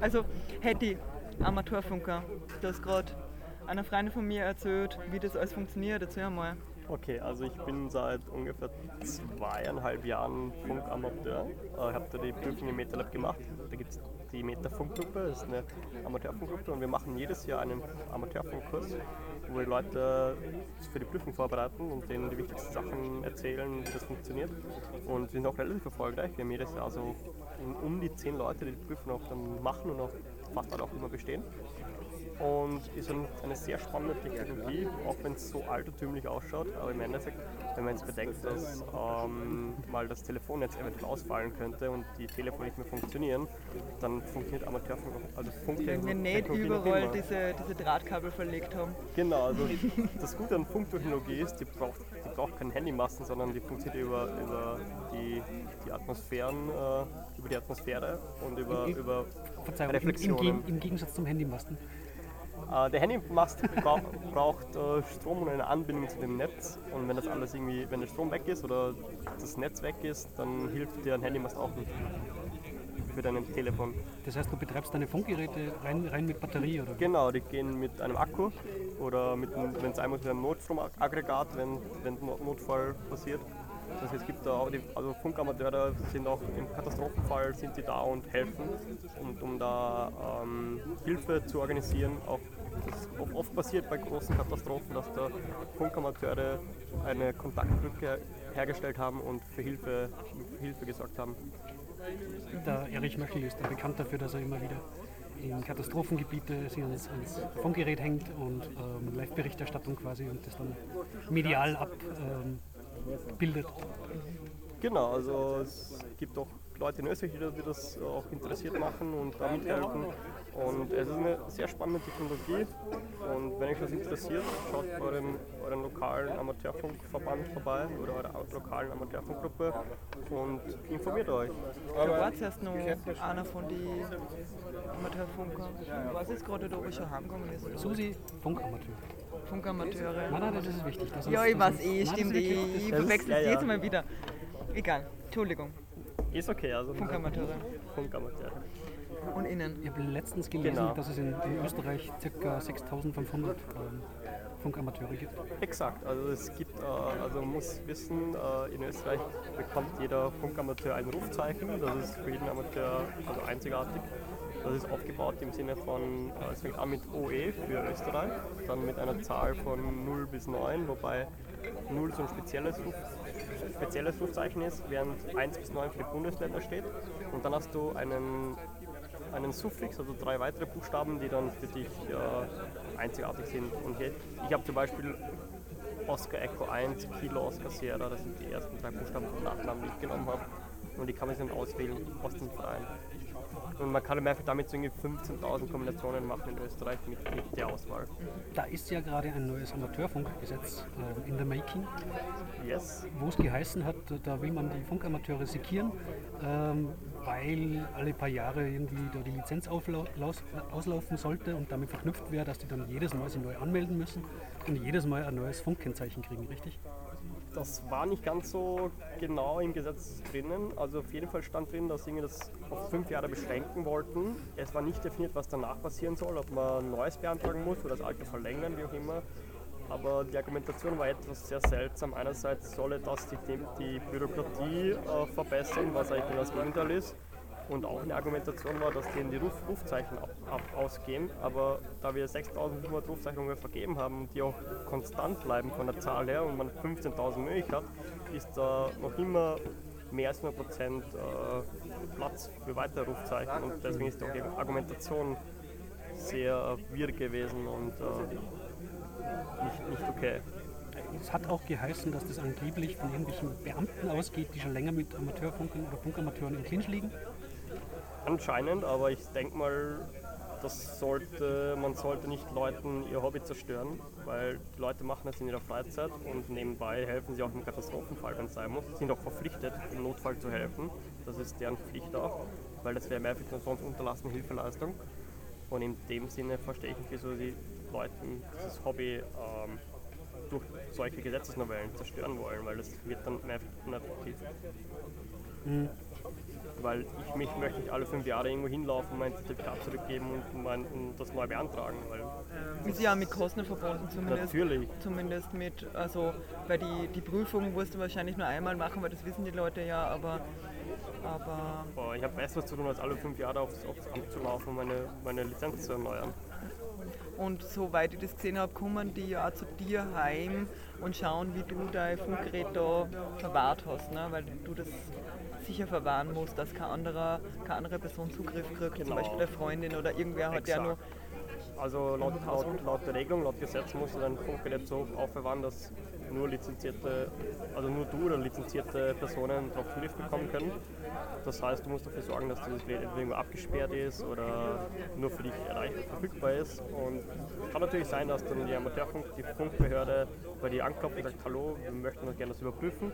Also, Hetty, Amateurfunker, du hast gerade einer Freundin von mir erzählt, wie das alles funktioniert. Erzähl einmal. Okay, also ich bin seit ungefähr zweieinhalb Jahren Funkamateur. Äh, Ich habe da die Prüfung im MetaLab gemacht. Da gibt es die Meta-Funkgruppe, das ist eine Amateurfunkgruppe und wir machen jedes Jahr einen Amateurfunkkurs, wo wir Leute für die Prüfung vorbereiten und denen die wichtigsten Sachen erzählen, wie das funktioniert. Und wir sind auch relativ erfolgreich. Wir haben jedes Jahr so um- die zehn Leute, die die Prüfung auch dann machen und auch fast alle auch immer bestehen und ist ein, eine sehr spannende Technologie, auch wenn es so altertümlich ausschaut. Aber im Endeffekt, wenn man jetzt bedenkt, dass ähm, mal das Telefonnetz eventuell ausfallen könnte und die Telefone nicht mehr funktionieren, dann funktioniert Amateurfunk, also Wenn wir nicht Funktechnologie überall diese, diese Drahtkabel verlegt haben. Genau, also das Gute an Funktechnologie ist, die braucht, die braucht keine Handymasten, sondern die funktioniert über, über die, die Atmosphären, äh, über die Atmosphäre und über, Im- über Verzeihung, im, im, Reflexionen. Geg- im Gegensatz zum Handymasten. Äh, der Handymast brauch, braucht äh, Strom und eine Anbindung zu dem Netz. Und wenn das alles irgendwie, wenn der Strom weg ist oder das Netz weg ist, dann hilft dir ein Handymast auch nicht für dein Telefon. Das heißt, du betreibst deine Funkgeräte rein, rein mit Batterie oder? Genau, die gehen mit einem Akku oder mit, wenn es einmal mit einem Notstromaggregat, wenn, wenn Notfall passiert. Das heißt, es gibt da auch die, also Funkamateure sind auch im Katastrophenfall sind sie da und helfen, und, um da ähm, Hilfe zu organisieren. Auch das oft- oft passiert bei großen Katastrophen, dass da Funkamateure eine Kontaktbrücke hergestellt haben und für Hilfe, für Hilfe gesorgt haben. Der Erich Möchel ist bekannt dafür, dass er immer wieder in Katastrophengebiete sich ans, ans Funkgerät hängt und ähm, Live-Berichterstattung quasi und das dann medial abbildet. Ähm. Genau, also es gibt auch Leute in Österreich, die das auch interessiert machen und da mithelfen. Und es ist eine sehr spannende Technologie. Und wenn euch das interessiert, schaut bei eurem, euren lokalen Amateurfunkverband vorbei oder eurer lokalen Amateurfunkgruppe und informiert euch. Da war zuerst noch einer von den Amateurfunkern. Ich weiß jetzt gerade, ob er schon heimgegangen ist. Susi, Funkamateur. Funkamateure. Nein, nein, das ist wichtig. Das Ja, ist, ich weiß ist- eh, stimmt ist eh. Ich Das ist- verwechsel es jedes Mal wieder. Egal, Entschuldigung. Ist okay, also Funkamateure. Funkamateure. Und innen. Ich habe letztens gelesen, Genau. dass es in, in Österreich ca. 6500 ähm, Funkamateure gibt. Exakt, also es gibt, äh, also man muss wissen, äh, in Österreich bekommt jeder Funkamateur ein Rufzeichen, das ist für jeden Amateur also einzigartig. Das ist aufgebaut im Sinne von, äh, es fängt an mit OE für Österreich, dann mit einer Zahl von 0 bis 9, wobei 0 so ein spezielles, Ruf, spezielles Rufzeichen ist, während 1 bis 9 für die Bundesländer steht. Und dann hast du einen einen Suffix, also drei weitere Buchstaben, die dann für dich äh, einzigartig sind. Und hier, ich habe zum Beispiel Oscar Echo 1, Kilo Oscar Sierra, das sind die ersten drei Buchstaben vom Nachnamen, die ich genommen habe. Und die kann man sich dann auswählen aus dem Verein. Und man kann im Endeffekt damit so irgendwie 15.000 Kombinationen machen in Österreich mit, mit der Auswahl. Da ist ja gerade ein neues Amateurfunkgesetz äh, in the making, Yes. wo es geheißen hat, da will man die Funkamateure sekieren, ähm, weil alle paar Jahre irgendwie da die Lizenz auslaufen sollte und damit verknüpft wäre, dass die dann jedes Mal sich neu anmelden müssen und jedes Mal ein neues Funkkennzeichen kriegen, richtig? Das war nicht ganz so genau im Gesetz drinnen. Also auf jeden Fall stand drin, dass sie das auf fünf Jahre beschränken wollten. Es war nicht definiert, was danach passieren soll, ob man ein neues beantragen muss oder das alte verlängern, wie auch immer. Aber die Argumentation war etwas sehr seltsam. Einerseits solle das die, die Bürokratie äh, verbessern, was eigentlich das Gegenteil ist. Und auch eine Argumentation war, dass denen die Ruf Rufzeichen ab, ab ausgehen. Aber da wir 6.500 Rufzeichnungen vergeben haben, die auch konstant bleiben von der Zahl her und man 15.000 möglich hat, ist da noch immer mehr als 100% äh, Platz für weitere Rufzeichen. Und deswegen ist auch die Argumentation sehr wirr gewesen und äh, nicht, nicht okay. Es hat auch geheißen, dass das angeblich von irgendwelchen Beamten ausgeht, die schon länger mit Amateurfunkern oder Funkamateuren im Clinch liegen. Anscheinend, aber ich denke mal, das sollte, man sollte nicht Leuten ihr Hobby zerstören, weil die Leute machen das in ihrer Freizeit und nebenbei helfen sie auch im Katastrophenfall, wenn es sein muss. Sie sind auch verpflichtet, im Notfall zu helfen. Das ist deren Pflicht auch, weil das wäre mehr für sonst unterlassene Hilfeleistung. Und in dem Sinne verstehe ich nicht, wieso die Leute dieses Hobby ähm, durch solche Gesetzesnovellen zerstören wollen, weil das wird dann mehr ineffektiv. Mhm. Weil ich mich möchte nicht alle fünf Jahre irgendwo hinlaufen, mein Zertifikat zurückgeben und, mein, und das neu beantragen. Weil ist ja mit Kosten verbunden, zumindest. Natürlich. Zumindest mit, also weil die, die Prüfung wirst du wahrscheinlich nur einmal machen, weil das wissen die Leute ja, aber aber Boah, ich habe besseres zu tun, als alle fünf Jahre aufs, aufs Amt zu laufen und meine, meine Lizenz zu erneuern. Und soweit ich das gesehen habe, kommen die ja auch zu dir heim und schauen, wie du dein Funkgerät da verwahrt hast, ne? weil du das sicher verwahren musst, dass keine, andere, keine andere Person Zugriff kriegt, genau. zum Beispiel eine Freundin oder irgendwer hat ja nur. Also laut, laut, laut, der Regelung, laut Gesetz musst du dein Funkgerät so aufbewahren, dass nur lizenzierte, also nur du oder lizenzierte Personen darauf Zugriff bekommen können. Das heißt, du musst dafür sorgen, dass dieses Gerät irgendwo abgesperrt ist oder nur für dich erreichbar verfügbar ist. Und es kann natürlich sein, dass dann die Amateurfunk, die Funkbehörde bei dir anklopft und sagt, hallo, wir möchten das gerne das überprüfen.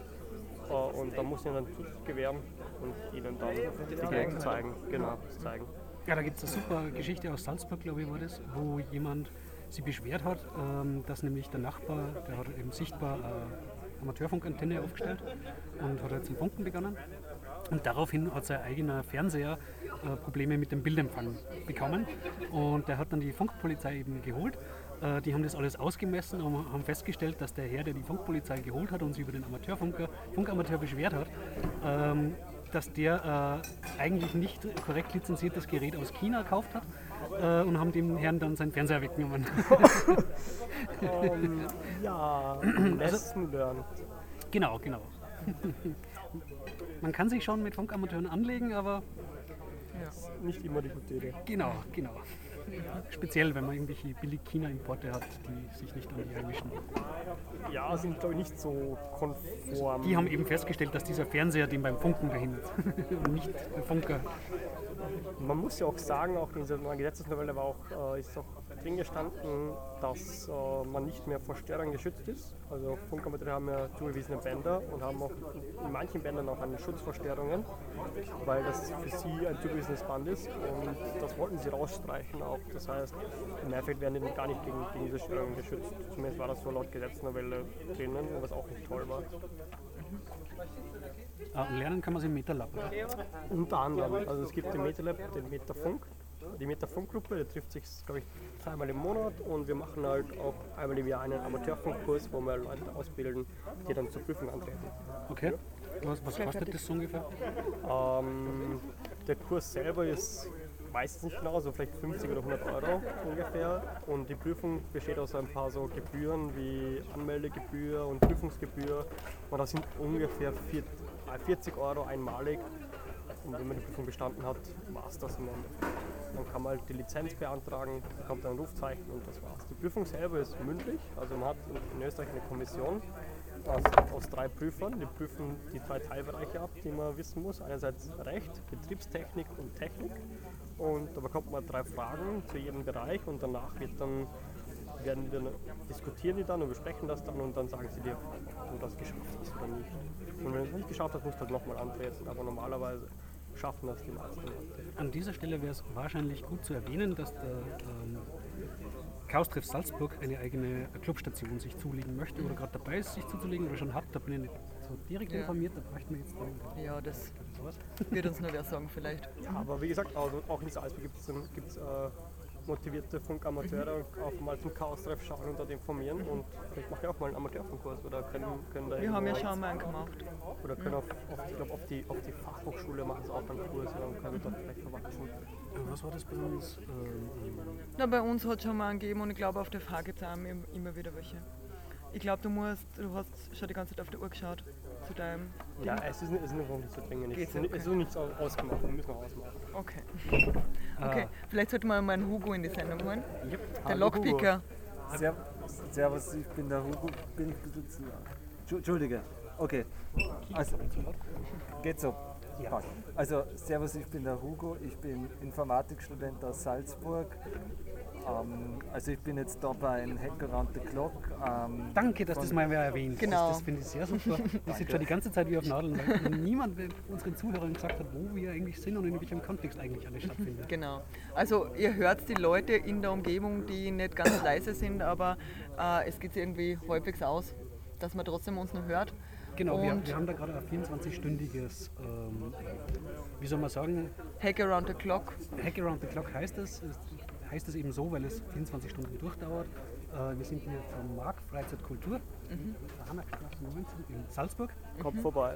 Und dann muss ich ihnen dann Zugriff gewähren und ihnen dann die Geräte zeigen. Genau, zeigen. Ja, da gibt es eine super Geschichte aus Salzburg, glaube ich, war das, wo jemand sie beschwert hat, ähm, dass nämlich der Nachbar, der hat eben sichtbar eine Amateurfunkantenne aufgestellt und hat jetzt zum Funken begonnen. Und daraufhin hat sein eigener Fernseher äh, Probleme mit dem Bildempfang bekommen. Und der hat dann die Funkpolizei eben geholt. Äh, die haben das alles ausgemessen und haben festgestellt, dass der Herr, der die Funkpolizei geholt hat und sich über den Amateurfunker, Funkamateur beschwert hat, ähm, dass der äh, eigentlich nicht korrekt lizenziertes Gerät aus China gekauft hat äh, und haben dem Herrn dann seinen Fernseher weggenommen. um, ja, Lesson learned. Genau, genau. Man kann sich schon mit Funkamateuren anlegen, aber ja. nicht immer die gute Idee. Genau, genau. Speziell, wenn man irgendwelche billig China-Importe hat, die sich nicht an die einmischen. Ja, sind glaube ich nicht so konform. Die haben eben festgestellt, dass dieser Fernseher den beim Funken behindert und nicht der Funker. Man muss ja auch sagen, auch in dieser neuen Gesetzesnovelle war auch, äh, ist auch drin gestanden, dass äh, man nicht mehr vor Störern geschützt ist. Also Funkamateure haben ja zugewiesene Bänder und haben auch in manchen Bändern auch einen Schutz vor Störungen, weil das für sie ein zugewiesenes Band ist und das wollten sie rausstreichen auch. Das heißt, im Endeffekt werden die gar nicht gegen, gegen diese Störungen geschützt. Zumindest war das so laut Gesetznovelle drinnen, was auch nicht toll war. Ah, lernen kann man es im MetaLab, oder? Unter anderem. Also es gibt den MetaLab, den Metafunk, die Metafunkgruppe, die trifft sich, glaube ich, zweimal im Monat und wir machen halt auch einmal im Jahr einen Amateurfunkkurs, wo wir Leute ausbilden, die dann zur Prüfung antreten. Okay. Was, was kostet das so ungefähr? Ähm, der Kurs selber ist meistens nicht genau, so vielleicht 50 oder 100 Euro ungefähr. Und die Prüfung besteht aus ein paar so Gebühren wie Anmeldegebühr und Prüfungsgebühr. Und das sind ungefähr 40 Euro einmalig. Und wenn man die Prüfung bestanden hat, war es das im Endeffekt. Dann kann man halt die Lizenz beantragen, bekommt ein Rufzeichen und das war's. Die Prüfung selber ist mündlich, also man hat in Österreich eine Kommission aus, aus drei Prüfern. Die prüfen die drei Teilbereiche ab, die man wissen muss. Einerseits Recht, Betriebstechnik und Technik. Und da bekommt man drei Fragen zu jedem Bereich und danach wird dann, werden wir diskutieren die dann und besprechen das dann und dann sagen sie dir, ob du das geschafft hast oder nicht. Und wenn du es nicht geschafft hast, musst du halt nochmal antreten. Aber normalerweise schaffen das die meisten Leute. An dieser Stelle wäre es wahrscheinlich gut zu erwähnen, dass der ähm, Chaos-Treff Salzburg eine eigene Clubstation sich zulegen möchte oder gerade dabei ist, sich zuzulegen oder schon hat. Da bin ich nicht so direkt ja. informiert, da bräuchten wir jetzt dann Ja, das wird uns nur wer sagen vielleicht. Ja, aber wie gesagt, also auch in Salzburg gibt es äh, motivierte Funkamateure auch mal zum Chaos-Treff schauen und dort informieren. Und vielleicht mache ich auch mal einen Amateurfunkkurs oder können, können da Wir haben ja schon mal einen gemacht. Oder können auf, auf, ich glaube, auf die, auf die Fachhochschule machen sie auch einen Kurs und dann können wir dort vielleicht verwachsen. Was war das bei uns? Ähm, Na, bei uns hat es schon mal einen gegeben und ich glaube, auf der FH gibt es immer wieder welche. Ich glaube, du musst, du hast schon die ganze Zeit auf die Uhr geschaut zu deinem. Ja, es ist, es ist nicht zu dringend. Es ist, okay. es ist nichts ausgemacht, wir müssen noch ausmachen. Okay. Okay, ah. vielleicht sollte man mal einen Hugo in die Sendung holen. Yep. Der Lockpicker. Servus, ich bin der Hugo. Bin, Entschuldige. Okay. Also, geht so. Ja. Also, Servus, ich bin der Hugo, ich bin Informatikstudent aus Salzburg. Ähm, also, ich bin jetzt da bei einem Hack Around the Clock. Ähm, Danke, dass das mal wer erwähnt. Genau. Das, das finde ich sehr super. Wir sind schon die ganze Zeit wie auf Nadeln, weil niemand unseren Zuhörern gesagt hat, wo wir eigentlich sind und in welchem Kontext eigentlich alles stattfindet. Genau. Also ihr hört die Leute in der Umgebung, die nicht ganz leise sind, aber äh, es geht irgendwie halbwegs aus, dass man trotzdem uns noch hört. Genau, wir, wir haben da gerade ein 24-stündiges, ähm, wie soll man sagen, Hack Around the Clock. Hack Around the Clock heißt es. Heißt es eben so, weil es 24 Stunden durchdauert. Äh, wir sind hier vom Markt Freizeit Kultur, der Hannackstraße 19 in Salzburg. Kommt vorbei.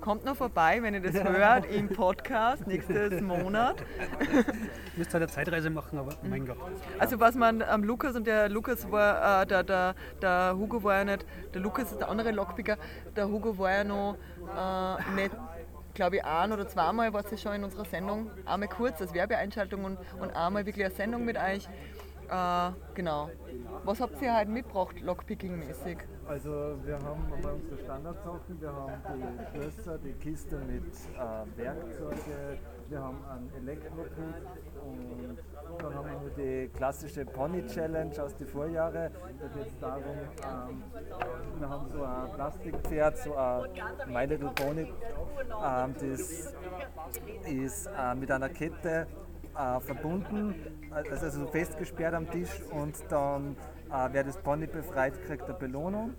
Kommt noch vorbei, wenn ihr das hört, im Podcast nächstes Monat. Ihr müsst halt eine Zeitreise machen, aber mein Gott. Also was man am Lukas und der Lukas war, äh, der, der, der Hugo war ja nicht, der Lukas ist der andere Lockpicker, der Hugo war ja noch äh, nicht, glaube ich, ein oder zweimal war sie schon in unserer Sendung, einmal kurz als Werbeeinschaltung und, und einmal wirklich eine Sendung mit euch. Äh, genau. Was habt ihr heute mitgebracht, Lockpicking-mäßig? Also wir haben einmal unsere Standardsachen, wir haben die Schlösser, die Kiste mit äh, Werkzeuge, wir haben einen Elektropick und dann haben wir die klassische Pony Challenge aus den Vorjahren. Da geht es darum, ähm, wir haben so ein Plastikpferd, so ein My Little Pony, ähm, das ist äh, mit einer Kette äh, verbunden, also, also festgesperrt am Tisch und dann, äh, wer das Pony befreit, kriegt eine Belohnung.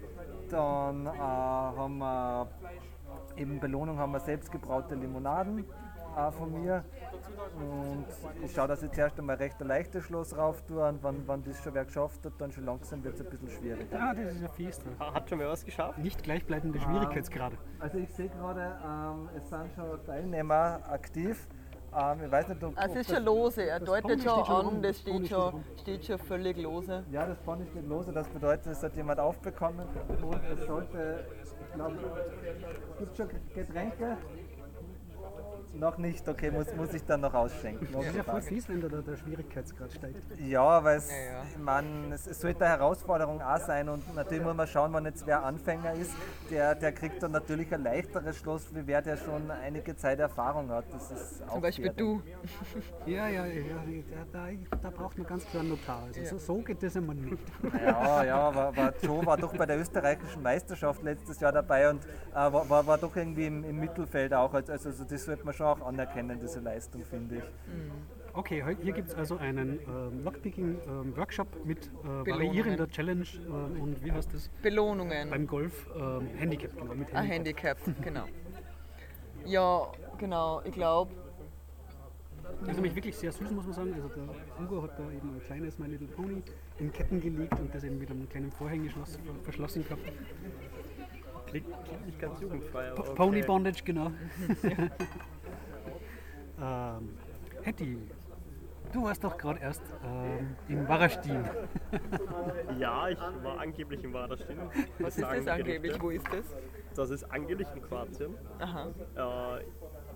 Dann äh, haben wir eben Belohnung haben wir selbstgebraute Limonaden äh, von mir. Und ich schaue, dass ich zuerst einmal recht ein leichtes Schloss rauf tue und wenn, wenn das schon wer geschafft hat, dann schon langsam wird es ein bisschen schwieriger. Ah, das ist ja fies. Hat schon wer was geschafft? Nicht gleichbleibende Schwierigkeitsgrade. Also ich sehe gerade, ähm, es sind schon Teilnehmer aktiv. Ähm, ich weiß nicht, ob, es ist schon lose, er deutet schon an, das steht schon, steht schon völlig lose. Ja, das Pony steht lose, das bedeutet, es hat jemand aufbekommen und es sollte, ich glaube, gibt schon Getränke? Noch nicht, okay, muss, muss ich dann noch ausschenken. Das ist ja voll fies, wenn da der, der Schwierigkeitsgrad steigt. Ja, weil es, Ja, mein, es, es sollte eine Herausforderung auch sein und natürlich muss man schauen, wenn jetzt wer Anfänger ist, der, der kriegt dann natürlich ein leichteres Schloss, wie wer der schon einige Zeit Erfahrung hat. Das ist auch Zum Beispiel fair. du. Ja, ja, ja, da, da, da braucht man ganz klar einen Notar. Also so, so geht das immer nicht. Ja, ja, aber, aber Joe war doch bei der österreichischen Meisterschaft letztes Jahr dabei und äh, war, war, war doch irgendwie im, im Mittelfeld auch. Also, also das sollte man schon auch anerkennen, diese Leistung, finde ich. Okay, heu- hier gibt es also einen ähm, Lockpicking-Workshop mit äh, variierender Challenge äh, und wie heißt das? Belohnungen. Beim Golf ähm, Handicap, genau. Mit Ein Handicap, genau. Ja, genau, ich glaube, Das ist nämlich wirklich sehr süß, muss man sagen. Also der Hugo hat da eben ein kleines My Little Pony in Ketten gelegt und das eben mit einem kleinen Vorhängeschloss ver- verschlossen gehabt. Klingt, nicht ganz jugendfrei. P- okay. Pony Bondage, genau. ähm, Hetty, du warst doch gerade erst ähm, in Warastin. Ja, ich war angeblich in Waderstin. was ist das angeblich? Wo ist das? Das ist angeblich in Kroatien. Aha. Äh,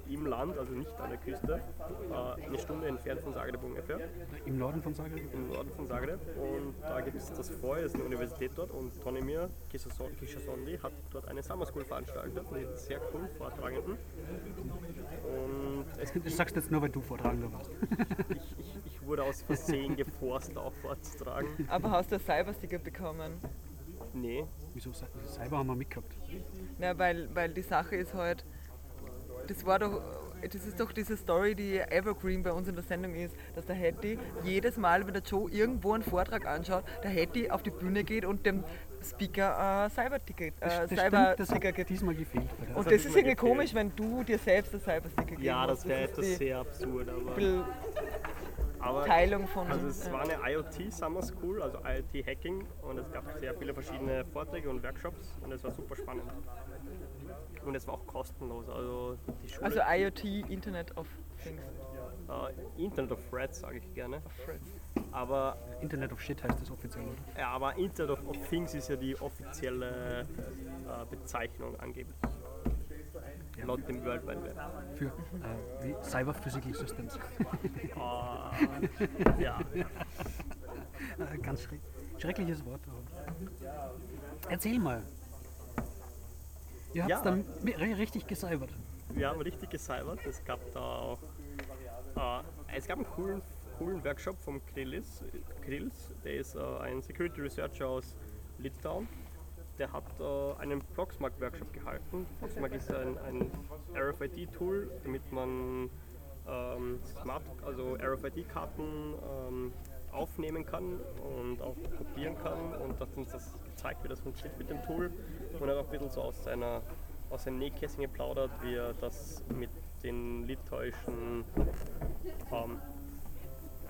Im Land, also nicht an der Küste. Äh, eine Stunde entfernt von Zagreb ungefähr. Im Norden von Zagreb. Im Norden von Zagreb. Und da gibt es das FOI, das ist eine Universität dort. Und Tonimir Kishasondi hat dort eine Summer School veranstaltet mit sehr coolen Vortragenden. Und es Das sagst du jetzt nur, weil du Vortragender warst. ich, ich, ich wurde aus Versehen geforst, auch vorzutragen. Aber hast du ein Cybersticker bekommen? Nee, Wieso? Cy- Cyber haben wir mitgehabt. Na, weil, weil die Sache ist halt, das war doch, das ist doch diese Story, die Evergreen bei uns in der Sendung ist, dass der Hattie jedes Mal, wenn der Joe irgendwo einen Vortrag anschaut, der Hattie auf die Bühne geht und dem Speaker ein Cyber-Ticket, Das, äh, das stimmt, das Cyber-Sticker hat gibt. diesmal gefehlt. Der Und das ist irgendwie gefehlt. komisch, wenn du dir selbst ein Cyber-Sticker geben ja, das wäre etwas sehr absurd. Aber, bisschen aber Teilung von. Also es war eine IoT Summer School, also IoT Hacking und es gab sehr viele verschiedene Vorträge und Workshops und es war super spannend. Und es war auch kostenlos, also die Schule, also IoT, Internet of Things. äh, Internet of Threads sage ich gerne, aber, Internet of Shit heißt das offiziell. oder? ja, aber Internet of, of Things ist ja die offizielle äh, Bezeichnung angeblich. Laut dem World Wide Web. Für äh, wie Cyber Physical Systems. Ah, ja, Äh, Ganz schreck schreckliches Wort. Erzähl mal. Ihr habt Ja. dann richtig gecybert. wir haben richtig gecybert. Es gab da auch äh, es gab einen coolen, coolen Workshop vom Krillis. Krills, der ist äh, ein Security Researcher aus Litauen. Der hat äh, einen Proxmark-Workshop gehalten. Proxmark ist ein, ein RFID-Tool, damit man ähm, Smart, also RFID-Karten ähm, aufnehmen kann und auch kopieren kann und uns das gezeigt, wie das funktioniert mit dem Tool und hat auch ein bisschen so aus seiner aus seinem Nähkästchen geplaudert, wie er das mit den litauischen ähm,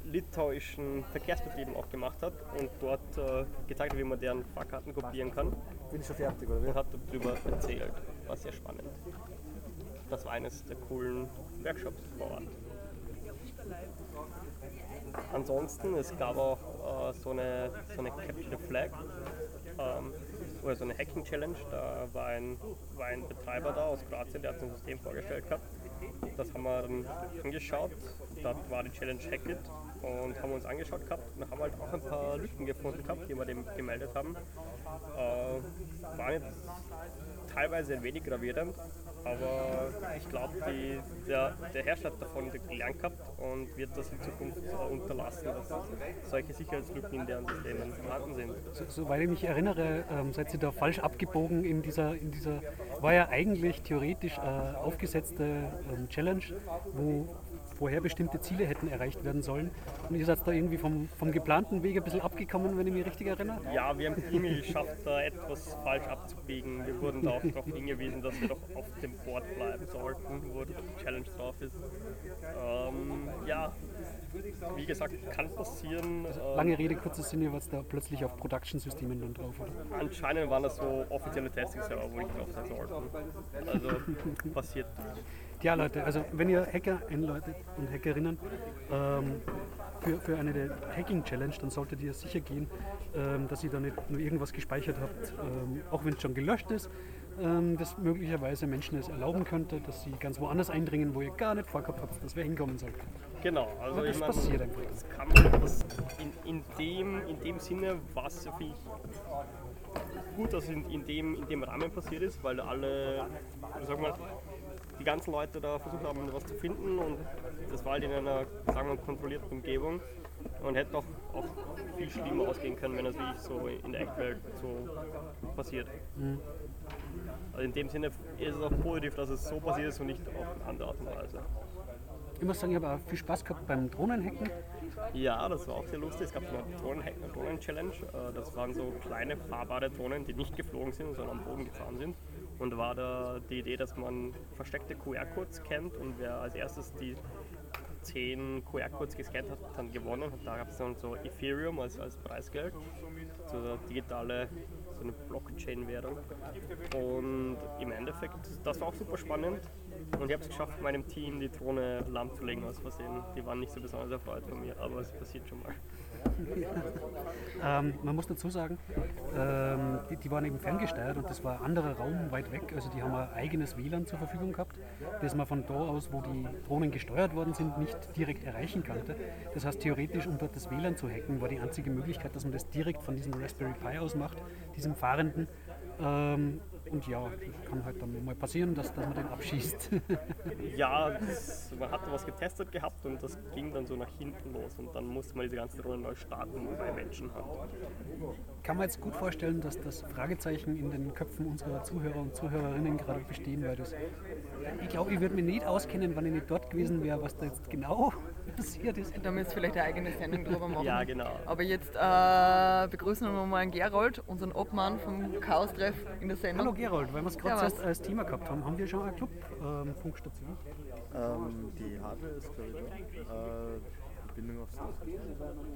litauischen Verkehrsbetrieben auch gemacht hat und dort äh, gezeigt hat, wie man deren Fahrkarten kopieren kann. Bin ich schon fertig, oder wie? Und hat darüber erzählt. War sehr spannend. Das war eines der coolen Workshops vor Ort. Ansonsten, es gab auch äh, so, eine, so eine Capture the Flag ähm, oder so eine Hacking Challenge. Da war ein, war ein Betreiber da aus Kroatien, der hat ein System vorgestellt gehabt. Das haben wir dann angeschaut. Dort war die Challenge Hack It und haben uns angeschaut gehabt und haben halt auch ein paar Lücken gefunden gehabt, die wir dem gemeldet haben. Äh, waren jetzt teilweise ein wenig gravierend, aber ich glaube, der, der Herrscher hat davon gelernt gehabt und wird das in Zukunft unterlassen, dass solche Sicherheitslücken in deren Systemen vorhanden sind. So, soweit ich mich erinnere, ähm, seid ihr da falsch abgebogen in dieser, in dieser war ja eigentlich theoretisch äh, aufgesetzte ähm, Challenge, wo vorher bestimmte Ziele hätten erreicht werden sollen. Und ihr seid da irgendwie vom, vom geplanten Weg ein bisschen abgekommen, wenn ich mich richtig erinnere? Ja, wir haben irgendwie geschafft, da etwas falsch abzubiegen. Wir wurden da auch darauf hingewiesen, dass wir doch auf dem Board bleiben sollten, wo die Challenge drauf ist. Ähm, ja, wie gesagt, kann passieren. Also lange Rede, kurzer Sinn, ihr wart da plötzlich auf Production-Systemen dann drauf, oder? Anscheinend waren das so offizielle Testing-Server, wo ich drauf sein sollte. Also passiert. Ja, Leute, also wenn ihr Hacker Leute und Hackerinnen ähm, für, für eine Hacking-Challenge, dann solltet ihr sicher gehen, ähm, dass ihr da nicht nur irgendwas gespeichert habt, ähm, auch wenn es schon gelöscht ist, ähm, das möglicherweise Menschen es erlauben könnte, dass sie ganz woanders eindringen, wo ihr gar nicht vorgehabt habt, dass wer hinkommen sollte. Genau, also das ich mein, passiert einfach. Das kann man, das in, in, dem, in dem Sinne war es für gut, dass es in, in, dem, in dem Rahmen passiert ist, weil alle, sag mal, die ganzen Leute da versucht haben, was zu finden und das war halt in einer, sagen wir, kontrollierten Umgebung und hätte auch, auch viel schlimmer ausgehen können, wenn das wirklich so in der Eckwelt so passiert. Mhm. Also in dem Sinne ist es auch positiv, dass es so passiert ist und nicht auf eine andere Art und Weise. Ich muss sagen, ich habe auch viel Spaß gehabt beim Drohnenhacken. Ja, das war auch sehr lustig. Es gab eine Drohnen-Challenge. Äh, das waren so kleine fahrbare Drohnen, die nicht geflogen sind, sondern am Boden gefahren sind. Und war da die Idee, dass man versteckte QR-Codes kennt und wer als erstes die 10 QR-Codes gescannt hat, dann gewonnen hat. Da gab es dann so Ethereum als, als Preisgeld, so digitale so eine Blockchain-Währung. Und im Endeffekt, das war auch super spannend. Und ich habe es geschafft, meinem Team die Drohne lahmzulegen aus Versehen. Die waren nicht so besonders erfreut von mir, aber es passiert schon mal. Ähm, man muss dazu sagen, ähm, die, die, waren eben ferngesteuert und das war ein anderer Raum weit weg. Also die haben ein eigenes WLAN zur Verfügung gehabt, das man von da aus, wo die Drohnen gesteuert worden sind, nicht direkt erreichen konnte. Das heißt, theoretisch, um dort das WLAN zu hacken, war die einzige Möglichkeit, dass man das direkt von diesem Raspberry Pi aus macht, diesem Fahrenden. Ähm, und ja, das kann halt dann mal passieren, dass, dass man den abschießt. ja, das, man hatte was getestet gehabt und das ging dann so nach hinten los und dann musste man diese ganze Runde neu starten bei Menschenhand. Kann man jetzt gut vorstellen, dass das Fragezeichen in den Köpfen unserer Zuhörer und Zuhörerinnen gerade bestehen, weil das, ich glaube, ich würde mich nicht auskennen, wenn ich nicht dort gewesen wäre, was da jetzt genau passiert ist. Da müsst ihr vielleicht eine eigene Sendung drüber machen. ja, genau. Aber jetzt äh, begrüßen wir mal einen Gerold, unseren Obmann vom Chaos-Treff in der Sendung. Hallo Gerold, weil wir es gerade ja, als Thema gehabt haben, haben wir schon eine Club-Funkstation? Ähm, die Hardware ist glaube ich da. Äh, Bindung aufs.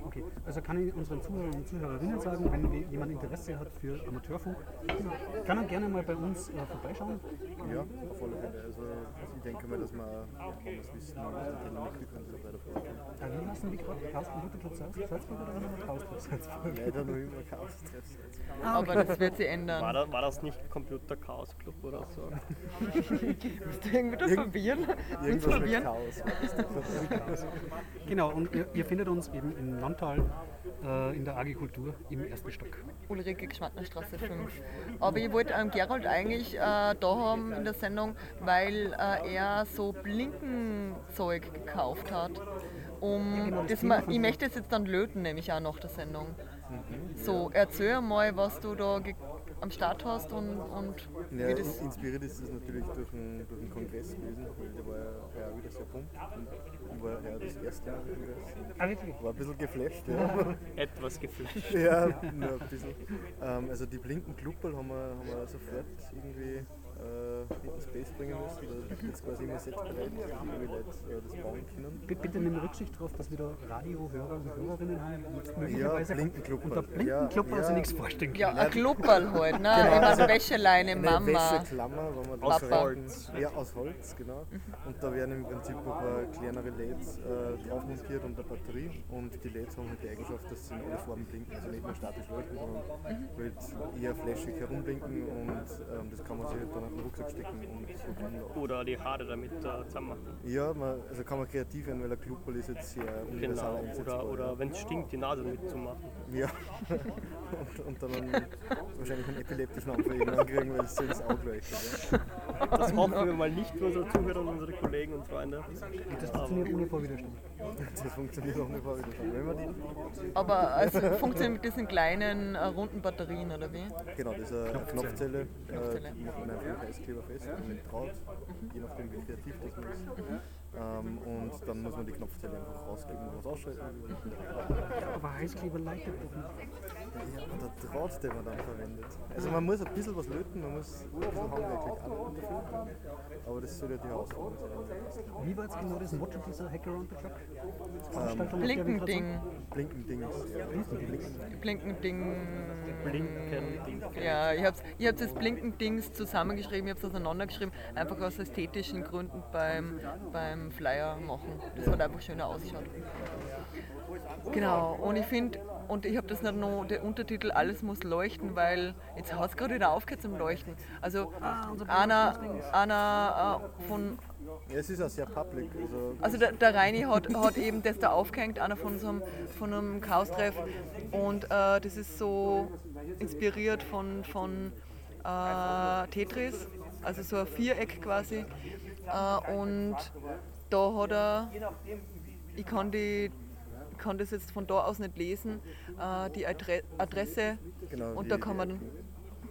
Okay, also kann ich unseren Zuhörern und Zuhörerinnen sagen, wenn jemand Interesse hat für Amateurfunk, kann er gerne mal bei uns äh, vorbeischauen. Ja, auf alle Fälle. Also ich denke mal, dass wir das Wissen und die Technik, wir können sie weiter vorstellen. Ja, wie heißen die gerade? Chaos Computer Club Salzburg oder immer Chaos Club Salzburg? Leider noch immer Chaos Treff Salzburg. Ah, okay. Aber das wird sich ändern. War das, war das nicht Computer Chaos Club oder so? Musst du irgendwie das verwirren? Irgendwas mit Chaos. genau, und ihr, ihr findet uns eben in Nantal äh, in der Agrikultur im ersten Stock. Ulrike Geschmandnerstraße 5. Aber ich wollte ähm, Gerald eigentlich äh, da haben in der Sendung, weil äh, er so Blinkenzeug gekauft hat. Um genau, das ma, ich möchte es jetzt dann löten, nämlich auch nach der Sendung. Mhm. So, erzähl mal, was du da am Start hast und, und Ja, wie das. inspiriert ist es natürlich durch den, durch den Kongress gewesen, weil der war ja heuer wieder sehr bunt und war heuer das erste Mal. Ah, wirklich? War ein bisschen geflasht, ja. Etwas geflasht. ja, nur ein bisschen. Ähm, also die blinken Klupperl haben wir, haben wir sofort irgendwie äh, in den Space bringen müssen. Da liegt jetzt quasi immer Set bereit, wie wir Leute äh, das bauen können. B- Bitte nimm Rücksicht darauf, dass wir da Radiohörer und Hörerinnen haben. die jetzt Ja, möglicherweise Blinkenklupperl. Unter Blinkenklopper Ja, sich ja. nichts vorstellen Ja, können. ein Klupperl halt, ne? Genau, Immer eine Wäscheleine, Eine Mama. Wäscheklammer, wo man Aus das Papa. Holz. Ja, aus Holz, genau. Und da werden im Prinzip ein paar kleinere LEDs äh, drauf montiert und eine Batterie. Und die LEDs haben halt die Eigenschaft, dass sie in alle Farben blinken. Also nicht nur statisch leuchten, sondern halt eher flashig herumblinken. Und ähm, das kann man sich halt dann in den Rucksack stecken und. Oder die Haare damit äh, zusammen machen. Ja, man, also kann man kreativ werden, weil ein Klupperl ist jetzt sehr universal Genau. Oder, oder wenn es stinkt, die Nase damit zu machen. Ja. und, und dann einen, wahrscheinlich einen epileptischen Anfall irgendwann kriegen, weil es so ins Auge leuchtet. Ja. Das hoffen wir mal nicht für unsere Zuhörer und unsere Kollegen und Freunde. Das funktioniert ohne Vorwiderstand. Das funktioniert auch nicht wieder schon. Wenn man die, Aber also funktioniert mit diesen kleinen äh, runden Batterien oder wie? genau, das ist eine Knopfzelle, Knopfzelle. äh, Heißkleber fest und mit Draht, je nachdem wie kreativ das man ist. Ähm, und dann muss man die Knopfzelle einfach rausgeben und was ausschalten. Aber Heißkleber leitet doch nicht. Ja, und der Draht, den man dann verwendet. Also man muss ein bisschen was löten, man muss ein bisschen handwerklich arbeiten dafür. Aber das soll ja die Herausforderung sein. Wie war jetzt genau das Motto dieser Hack Around the Truck? Ähm, Blinkending. Blinkendings. Ja. Blinkending. Blinken, Ja, ich habe ich hab das Blinkendings zusammengeschrieben, ich habe es auseinandergeschrieben, einfach aus ästhetischen Gründen beim, beim Flyer machen. Das hat einfach schöner ausschaut. Genau, und ich finde, und ich habe das nicht noch, der Untertitel Alles muss leuchten, weil jetzt hat es gerade wieder aufgehört zum Leuchten. Also einer, einer äh, von ja, es ist auch sehr public. Also, also der, der Reini hat, hat eben das da aufgehängt, einer von so einem, von einem Chaos-Treff. Und äh, das ist so inspiriert von, von äh, Tetris, also so ein Viereck quasi. Äh, und da hat er, ich kann, die, ich kann das jetzt von da aus nicht lesen, äh, die Adre Adresse Genau, und da kann man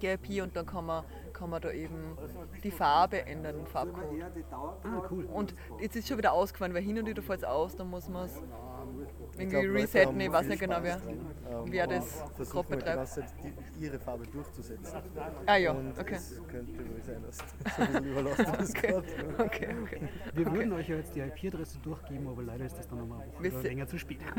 GIP und dann kann man, kann man da eben die Farbe ändern, den Farbcode. Ah, cool. Und jetzt ist schon wieder ausgefallen, weil hin und wieder fällt es aus, dann muss man es irgendwie resetten. Ich weiß nicht genau, wer, dran, ähm, wer und das die betreibt. die, ihre Farbe durchzusetzen. Ah ja, Und okay. es könnte wohl sein, dass das ein bisschen überlastet ist Okay, okay, okay. Wir würden euch ja jetzt die IP-Adresse durchgeben, aber leider ist das dann nochmal eine Woche länger zu spät.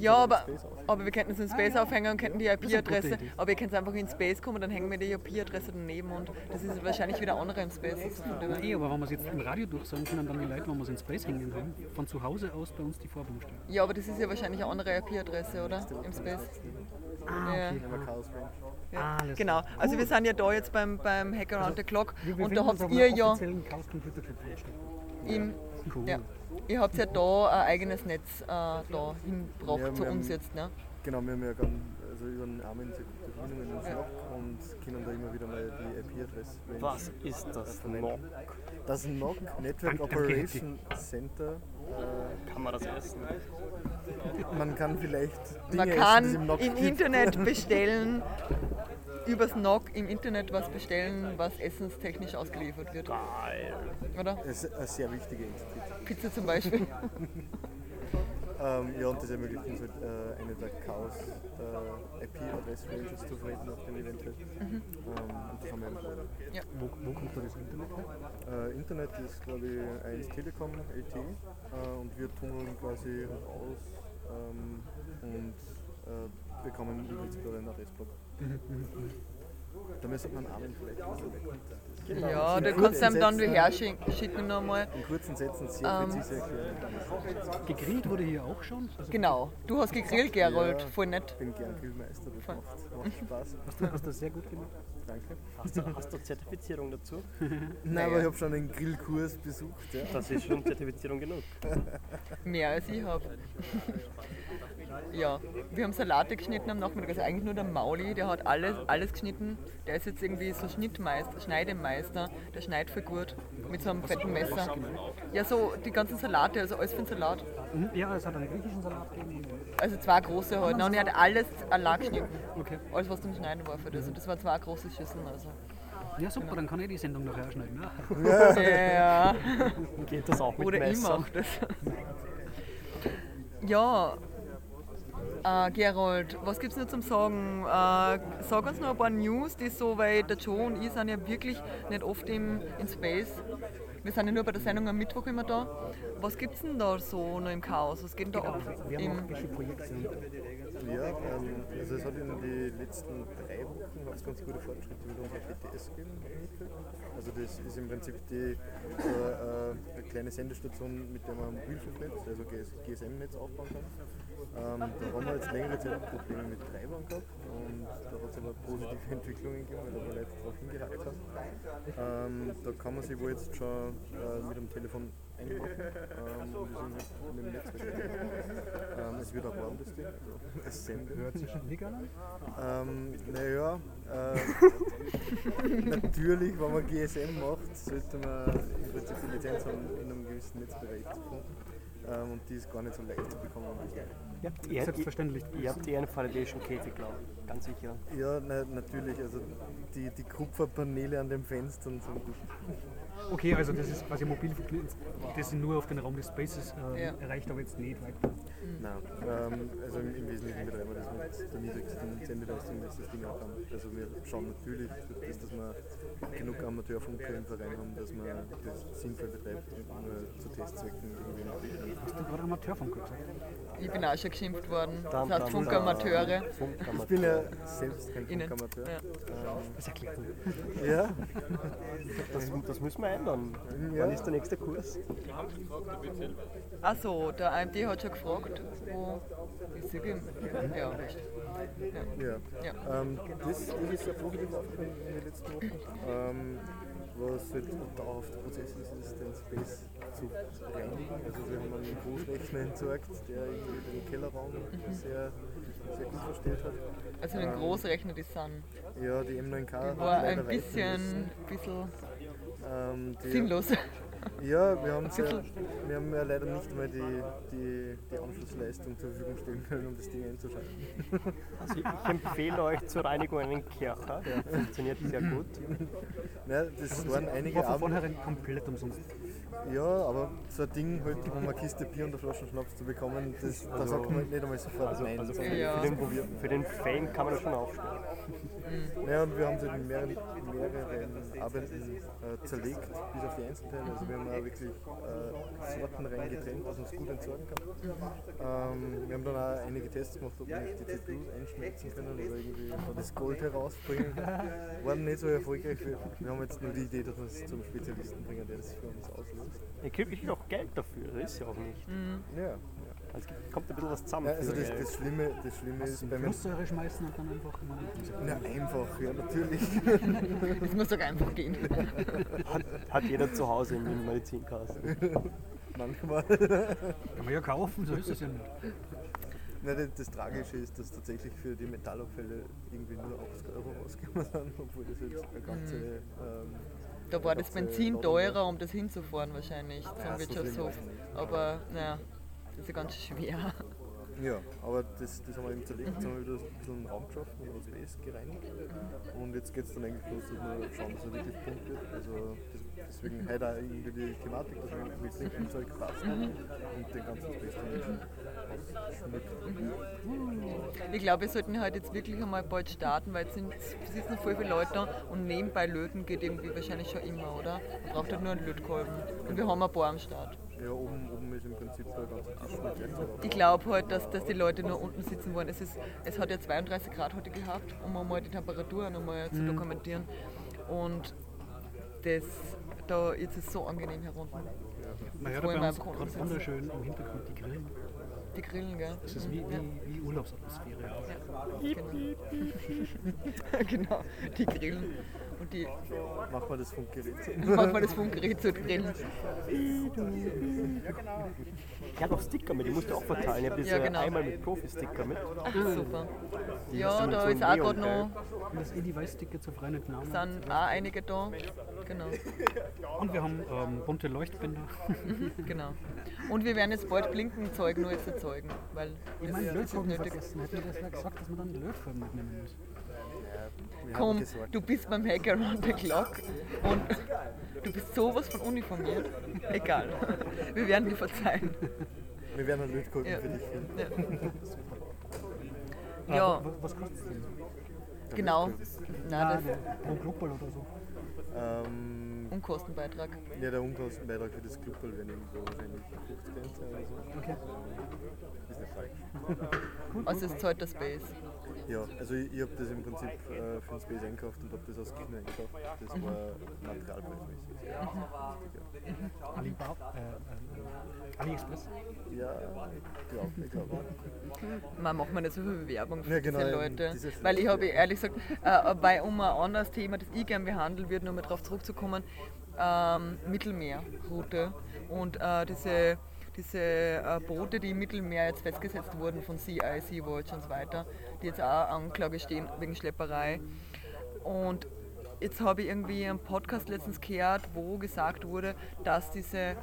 Ja, aber, aber wir könnten es in Space aufhängen und könnten die IP-Adresse, aber ihr könnt einfach in Space kommen, dann hängen wir die IP-Adresse daneben und das ist wahrscheinlich wieder andere im Space. Eh, aber wenn wir es jetzt im Radio durchsagen können, dann die Leute, wenn wir es in Space hängen haben, von zu Hause aus bei uns die Farbe umstellen. Ja, aber das ist ja wahrscheinlich eine andere IP-Adresse, oder? Im Space. Ah, Ja. okay. Ja. Alles Genau, also wir sind ja da jetzt beim, beim Hack Around the Clock und da habt ihr ja im, Cool. ja, ihr habt ja da ein eigenes Netz äh, da hingebracht Ja, zu uns haben- jetzt, ne? Genau, wir haben ja also über den gute Verbindungen ins NOC und können da immer wieder mal die IP-Adresse Was ist das noch? Das NOC, Network Operation Center. Kann man das essen? Äh, man kann vielleicht Dinge Man essen, kann die es im NOC. Internet bestellen, übers NOC im Internet was bestellen, was essenstechnisch ausgeliefert wird, Geil. oder? Das ist eine sehr wichtige Entität. Pizza zum Beispiel. Ähm, ja, und das ermöglicht uns halt äh, eine der Chaos äh, IP-Adress-Ranges zu verwenden auf dem Event. Halt. Mhm. Ähm, und das haben wir einfach. Wo, wo kommt da das Internet her? Äh, Internet ist, glaube ich, 1 Telekom LTE äh, und wir tunneln quasi aus ähm, und äh, bekommen im Prinzip einen Adressblock. Da müsste man Armin vielleicht. Genau. Ja, du kannst kurzen ihm dann Sätzen- her schicken nochmal. In kurzen Sätzen sehr Ähm. präzise erklären. Gegrillt wurde hier auch schon. Also Genau. Du hast gegrillt, Gerold. Ja. Voll nett. Ich bin gern Grillmeister, das Voll. macht, macht Spaß. hast du, hast du sehr gut gemacht. Danke. Hast du, hast du Zertifizierung dazu? Nein, aber ich habe schon einen Grillkurs besucht. Ja. Das ist schon Zertifizierung genug. Mehr als ich habe. Ja, wir haben Salate geschnitten am Nachmittag. Also eigentlich nur der Mauli, der hat alles, alles geschnitten. Der ist jetzt irgendwie so Schnittmeister, Schneidemeister. Der schneidet voll gut mit so einem fetten Messer. Ja, so die ganzen Salate, also alles für den Salat. Mhm. Ja, es hat einen griechischen Salat gegeben. Also zwei große halt. Und er hat alles allein geschnitten. Okay. Alles, was zum Schneiden war für das. Und das waren zwei große Schüsseln. Also. Ja, super, dann kann ich die Sendung nachher schneiden. ne? Ja. Geht das auch mit Oder ich Messer? mach das. Ja, äh, Gerold, was gibt's noch zum Sagen? Äh, sag uns noch ein paar News, die so, weil der Joe und ich sind ja wirklich nicht oft im, in Space. Wir sind ja nur bei der Sendung am Mittwoch immer da. Was gibt's denn da so noch im Chaos? Was geht denn da ab? Wir haben auch welche Projekte. Ja, ähm, also es hat in den letzten drei Wochen hat's ganz gute Fortschritte mit unserer GTS gegeben. Also das ist im Prinzip die, so, äh, eine kleine Sendestation, mit der man ein Mobilfunknetz, also GSM-Netz aufbauen kann. Ähm, da haben wir jetzt längere Zeit Probleme mit Treibern gehabt und da hat es aber positive Entwicklungen gegeben, weil da Leute drauf hingehackt haben. Ähm, da kann man sich wohl jetzt schon äh, mit dem Telefon einloggen ähm, wir sind mit, mit dem Netz verbunden. ähm, Es wird auch warm, das Ding. Also, es sendet. hört sich legal an? Ähm, naja, äh, natürlich, wenn man GSM macht, sollte man im Prinzip die Lizenz haben, in einem gewissen Netzbereich zu finden. Ähm, und die ist gar nicht so leicht zu bekommen. Ja, Ihr, selbstverständlich. Ihr habt eher einen Validation Käfig, glaube ich. Ganz sicher. Ja, na, natürlich, also die, die Kupferpaneele an den Fenstern sind gut. Okay, also das ist quasi Mobilfunknetz, das sind nur auf den Raum des Spaces äh, Ja. erreicht, aber jetzt nicht weiter. Nein, ähm, also im, im Wesentlichen betreiben wir das mit der niedrigsten Sendeleistung, das das Ding auch haben. Also wir schauen natürlich, dass, dass wir genug Amateurfunker im Verein haben, dass man das sinnvoll betreibt und nur zu Testzwecken irgendwie noch Hast du gerade Amateurfunker gesagt? ich bin auch schon geschimpft worden. Das heißt Funkamateure. dam. Ich Funkamateur. bin ja selbst kein. Funkamateur. Ja. Das erklärt mir. Ähm, ja, Das, das müssen wir ändern. Ja. Wann ist der nächste Kurs? Achso, der AMD hat schon gefragt, wo. Ich sehe ihn. Ja, recht. ja. Ja. Ähm, das, das ist sehr positiv aufgekommen in den letzten Wochen. Ähm, was halt ein dauerhafter Prozess ist, ist den Space zu reinigen. Also wir haben einen Großrechner entsorgt, der den Kellerraum sehr, sehr gut verstellt hat. Also den Großrechner, die sind. Ja, die M9K hat War ein bisschen, bisschen Ähm, die, sinnlos. Ja, wir haben, sehr, wir haben ja leider nicht mal die, die, die Anschlussleistung zur Verfügung stellen können, um das Ding einzuschalten. Also ich, empfehle euch zur Reinigung einen Kercher. Der funktioniert sehr gut. Ja, das waren einige Abende. komplett umsonst. Ja, aber so ein Ding, halt, um eine Kiste Bier und eine Flasche Schnaps zu bekommen, das, da sagt man halt nicht einmal sofort nein. Also für, Ja. für, den, für den Fame kann man das schon aufstellen. Ja, und wir haben sie in mehreren, mehreren Arbeiten äh, zerlegt, bis auf die Einzelteile. Also wir haben auch wirklich äh, Sorten reingetrennt, dass man es gut entsorgen kann. Ähm, wir haben dann auch einige Tests gemacht, ob wir die CPU einschmelzen können oder irgendwie da das Gold herausbringen. Waren nicht so erfolgreich. Wir haben jetzt nur die Idee, dass wir es zum Spezialisten bringen, der das für uns auslöst. Ihr kriegt ich auch Geld dafür, das ist ja auch nicht. Ja, ja. Also es kommt ein bisschen was zusammen. ja also das, das, Schlimme, das Schlimme ist bei mir. Flusssäure schmeißen und dann einfach. Na, einfach, ja, natürlich. Das muss doch einfach gehen. hat, hat jeder zu Hause in den Medizinkasten. Manchmal. Kann man ja kaufen, so ist es ja nicht. Na, das, das Tragische ist, dass tatsächlich für die Metallabfälle irgendwie nur 80 Euro ausgegeben sind, obwohl das jetzt eine ganze. Ähm, Da war das Benzin teurer, um das hinzufahren wahrscheinlich zum Wirtschaftshof. Aber naja, das ist ja ganz schwer. Ja, aber das, das haben wir eben zerlegt, jetzt haben wir wieder ein bisschen Raum geschaffen und das Space gereinigt. Und jetzt geht es dann eigentlich los, dass wir schauen, dass er wirklich bunt wird. Also deswegen heute auch irgendwie die Thematik, dass man mit Trinkenzeug passt und den ganzen Space. Ich glaube, wir sollten halt jetzt wirklich einmal bald starten, weil es sind, sitzen voll viele Leute da und nebenbei löten geht irgendwie wahrscheinlich schon immer, oder? Man braucht halt nur einen Lötkolben. Und wir haben ein paar am Start. Ja, oben, oben ist im Prinzip der ganze Tisch. Ich glaube halt, dass, dass die Leute nur unten sitzen wollen. Es, ist, es hat ja 32 Grad heute gehabt, um einmal die Temperatur nochmal zu dokumentieren. Und das, da jetzt ist es so angenehm herunter. Man hört bei uns gerade wunderschön im Hintergrund die Grillen. Die Grillen, gell? Das ist wie, Ja. wie, wie Urlaubsatmosphäre. Genau. genau, die Grillen. Und die Machen wir das Funkgerät so. machen wir das Funkgerät zu grillen. Ich habe auch Sticker mit, die musst du auch verteilen. Ich habe Ja, genau. einmal mit Profi-Sticker mit. Ach, super. Die Ja, da so ist auch gerade noch, Und das E-Device-Ticket zur freien Entnahme. sind auch einige da. Genau, Und wir haben ähm, bunte Leuchtbänder. genau. Und wir werden jetzt bald Blinkenzeug nur jetzt erzeugen, weil Ich meine, das ist Lötkolben nötig. vergessen. Hätten wir das ja gesagt, dass man dann Lötkolben mitnehmen muss. Komm, du bist beim Hack Around the Clock und du bist sowas von uniformiert. Egal, wir werden dir verzeihen. Wir werden einen Lötkolben Ja. für dich finden. Ja, wa- Was kostet es denn? genau. Nein, das Pro Global oder so. Ähm, Unkostenbeitrag. ja, der Unkostenbeitrag für das Clubball wäre irgendwo wahrscheinlich 50 Cent oder so. Okay. Ist nicht falsch. Also es zahlt der Space. Ja, also ich, ich habe das im Prinzip äh, für den Space einkauft und habe das aus China einkauft. Das war materialpreismäßig. sehr günstig, Alibaba, äh, äh, AliExpress. Ja, ja ich glaube, ich glaube. Man macht mir nicht so viel Werbung für Ja, genau, diese Leute. diese weil ich habe ehrlich gesagt, äh, weil um ein anderes Thema, das ich gerne behandeln würde, nochmal darauf zurückzukommen, ähm, Mittelmeerroute und äh, diese, diese äh, Boote, die im Mittelmeer jetzt festgesetzt wurden von CI, Sea-Watch und so weiter, die jetzt auch Anklage stehen wegen Schlepperei. Und jetzt habe ich irgendwie einen Podcast letztens gehört, wo gesagt wurde, dass diese,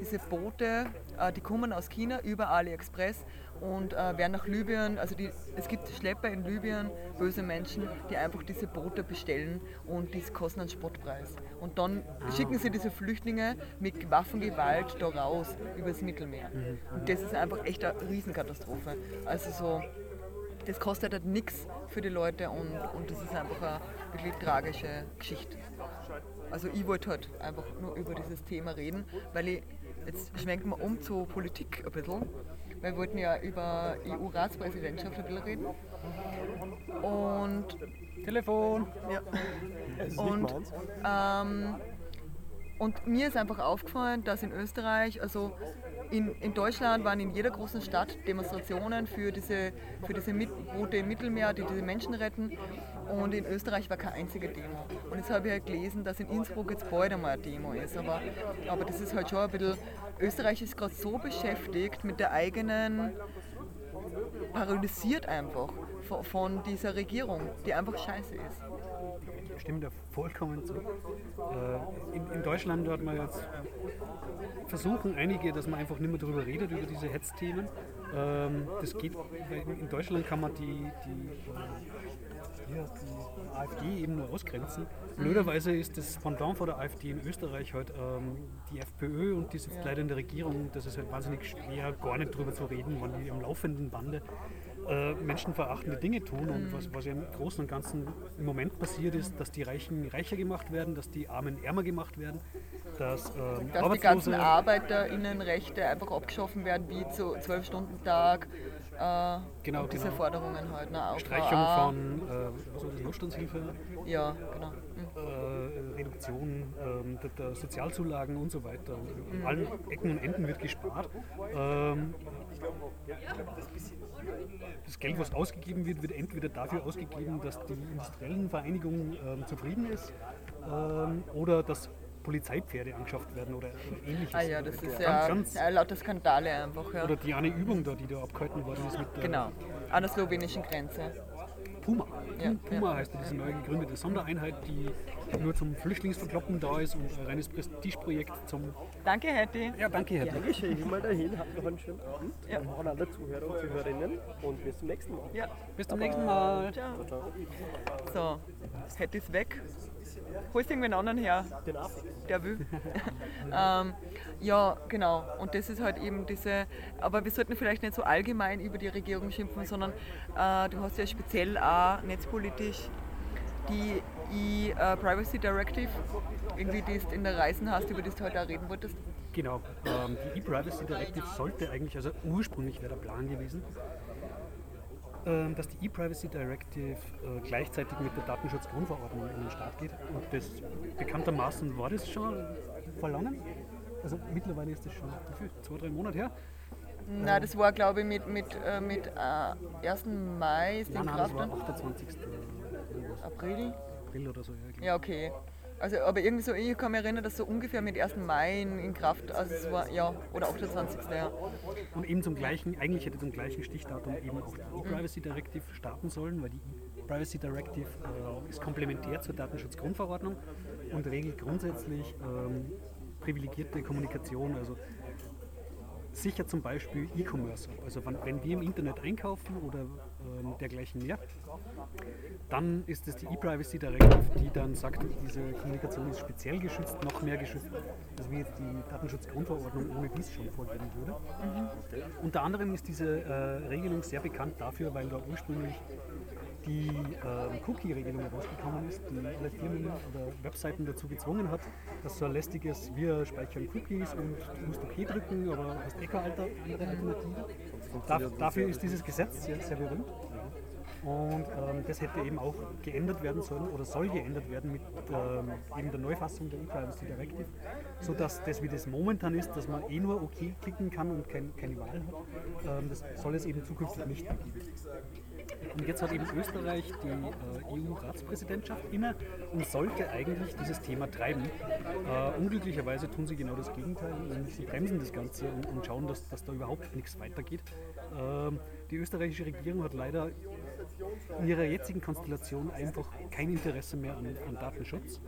diese Boote, äh, die kommen aus China über AliExpress und äh, werden nach Libyen, also die, es gibt Schlepper in Libyen, böse Menschen, die einfach diese Boote bestellen und die kosten einen Spottpreis. Und dann schicken sie diese Flüchtlinge mit Waffengewalt da raus übers Mittelmeer. Und das ist einfach echt eine Riesenkatastrophe. Also so, das kostet halt nichts für die Leute und, und das ist einfach eine wirklich tragische Geschichte. Also ich wollte halt einfach nur über dieses Thema reden, weil ich, jetzt schwenken wir um zur Politik ein bisschen, wir wollten ja über EU-Ratspräsidentschaft ein bisschen reden. Und, Telefon. ja, Und- ähm, und mir ist einfach aufgefallen, dass in Österreich, also in, in Deutschland waren in jeder großen Stadt Demonstrationen für diese, für diese Mit Boote im Mittelmeer, die diese Menschen retten. Und in Österreich war keine einzige Demo. Und jetzt habe ich halt gelesen, dass in Innsbruck jetzt bald einmal eine Demo ist. Aber, aber das ist halt schon ein bisschen. Österreich ist gerade so beschäftigt mit der eigenen paralysiert einfach von, dieser Regierung, die einfach scheiße ist. Stimmt da vollkommen zu. Äh, in, in Deutschland hat man jetzt versuchen einige, dass man einfach nicht mehr darüber redet, über diese Hetzthemen. Ähm, das geht, in Deutschland kann man die, die, heißt die AfD eben nur ausgrenzen. Blöderweise ist das Pendant von der AfD in Österreich halt ähm, die FPÖ und die sitzt leider in der Regierung. Das ist halt wahnsinnig schwer, gar nicht drüber zu reden, weil die am laufenden Bande äh, menschenverachtende Dinge tun. Und was, was ja im Großen und Ganzen im Moment passiert ist, dass die Reichen reicher gemacht werden, dass die Armen ärmer gemacht werden, dass, ähm, dass die ganzen ArbeiterInnenrechte einfach abgeschaffen werden, wie zu 12-Stunden-Tag äh, Genau, diese genau. Forderungen halt. Ne? Auch Streichung von äh, war das, Notstandshilfe, Ja, genau. Mhm. äh, Reduktion ähm, der, der Sozialzulagen und so weiter. An allen Ecken und Enden wird gespart. Ähm, das Geld, was ausgegeben wird, wird entweder dafür ausgegeben, dass die industriellen Vereinigungen ähm, zufrieden ist ähm, oder dass Polizeipferde angeschafft werden oder, oder ähnliches. Ah ja, das ist ganz, ja, ganz, ja lauter Skandale einfach. Ja. Oder die eine Übung da, die da abgehalten worden ist mit der Genau, an der slowenischen Grenze. Puma. Ja, Puma heißt ja diese neu gegründete Sondereinheit, die nur zum Flüchtlingsverkloppen da ist und ein reines Prestigeprojekt zum. Danke, Hattie. Ja, danke, Herr. Gern geschehen, mal dahin. Habt noch einen schönen Abend. Ja. Und an alle Zuhörer und Zuhörerinnen. Und bis zum nächsten Mal. Ja, Bis zum nächsten Mal. ciao. Ciao. So, Hattie ist weg. Holst irgendwen anderen her, Den der will. ähm, ja, genau. Und das ist halt eben diese, aber wir sollten vielleicht nicht so allgemein über die Regierung schimpfen, sondern äh, du hast ja speziell auch netzpolitisch die E-Privacy Directive, irgendwie die du in der Reisen hast, über die du heute auch reden wolltest. Genau. Ähm, die E-Privacy Directive sollte eigentlich, also ursprünglich wäre der Plan gewesen, dass die E-Privacy Directive äh, gleichzeitig mit der Datenschutzgrundverordnung in den Start geht. Und das bekanntermaßen war das schon vor langem. Also mittlerweile ist das schon wie viel? zwei, drei Monate her. Nein, das war glaube ich mit, mit, äh, mit äh, 1. Mai ist Nein, nein, das war dann. 28. irgendwas, April? April oder so. Ja, genau. Ja, okay. Also, aber irgendwie so, ich kann mich erinnern, dass so ungefähr mit 1. Mai in, in Kraft, also es war, ja, oder 28. Ja. Und eben zum gleichen, eigentlich hätte zum gleichen Stichdatum eben auch die E-Privacy Directive starten sollen, weil die E-Privacy Directive äh, ist komplementär zur Datenschutzgrundverordnung und regelt grundsätzlich ähm, privilegierte Kommunikation, also sicher zum Beispiel E-Commerce. Also wenn, wenn wir im Internet einkaufen oder ähm, dergleichen mehr, dann ist es die E-Privacy Directive, die dann sagt, diese Kommunikation ist speziell geschützt, noch mehr geschützt, als wie jetzt die Datenschutzgrundverordnung ohne dies schon vorgeben würde. Unter anderem ist diese äh, Regelung sehr bekannt dafür, weil da ursprünglich die ähm, Cookie-Regelung herausgekommen ist, die alle Firmen oder Webseiten dazu gezwungen hat, dass so ein lästiges, wir speichern Cookies und du musst OK drücken, aber hast eh keine alter- andere Alternative. Da, dafür ist dieses Gesetz sehr, sehr berühmt. Und ähm, das hätte eben auch geändert werden sollen oder soll geändert werden mit ähm, eben der Neufassung der E-Privacy Directive, sodass das wie das momentan ist, dass man eh nur OK klicken kann und kein, keine Wahl hat, ähm, das soll es eben zukünftig nicht mehr geben. Und jetzt hat eben Österreich die äh, EU-Ratspräsidentschaft inne und sollte eigentlich dieses Thema treiben. Äh, unglücklicherweise tun sie genau das Gegenteil, nämlich sie bremsen das Ganze und, und schauen, dass, dass da überhaupt nichts weitergeht. Ähm, die österreichische Regierung hat leider in ihrer jetzigen Konstellation einfach kein Interesse mehr an, an Datenschutz,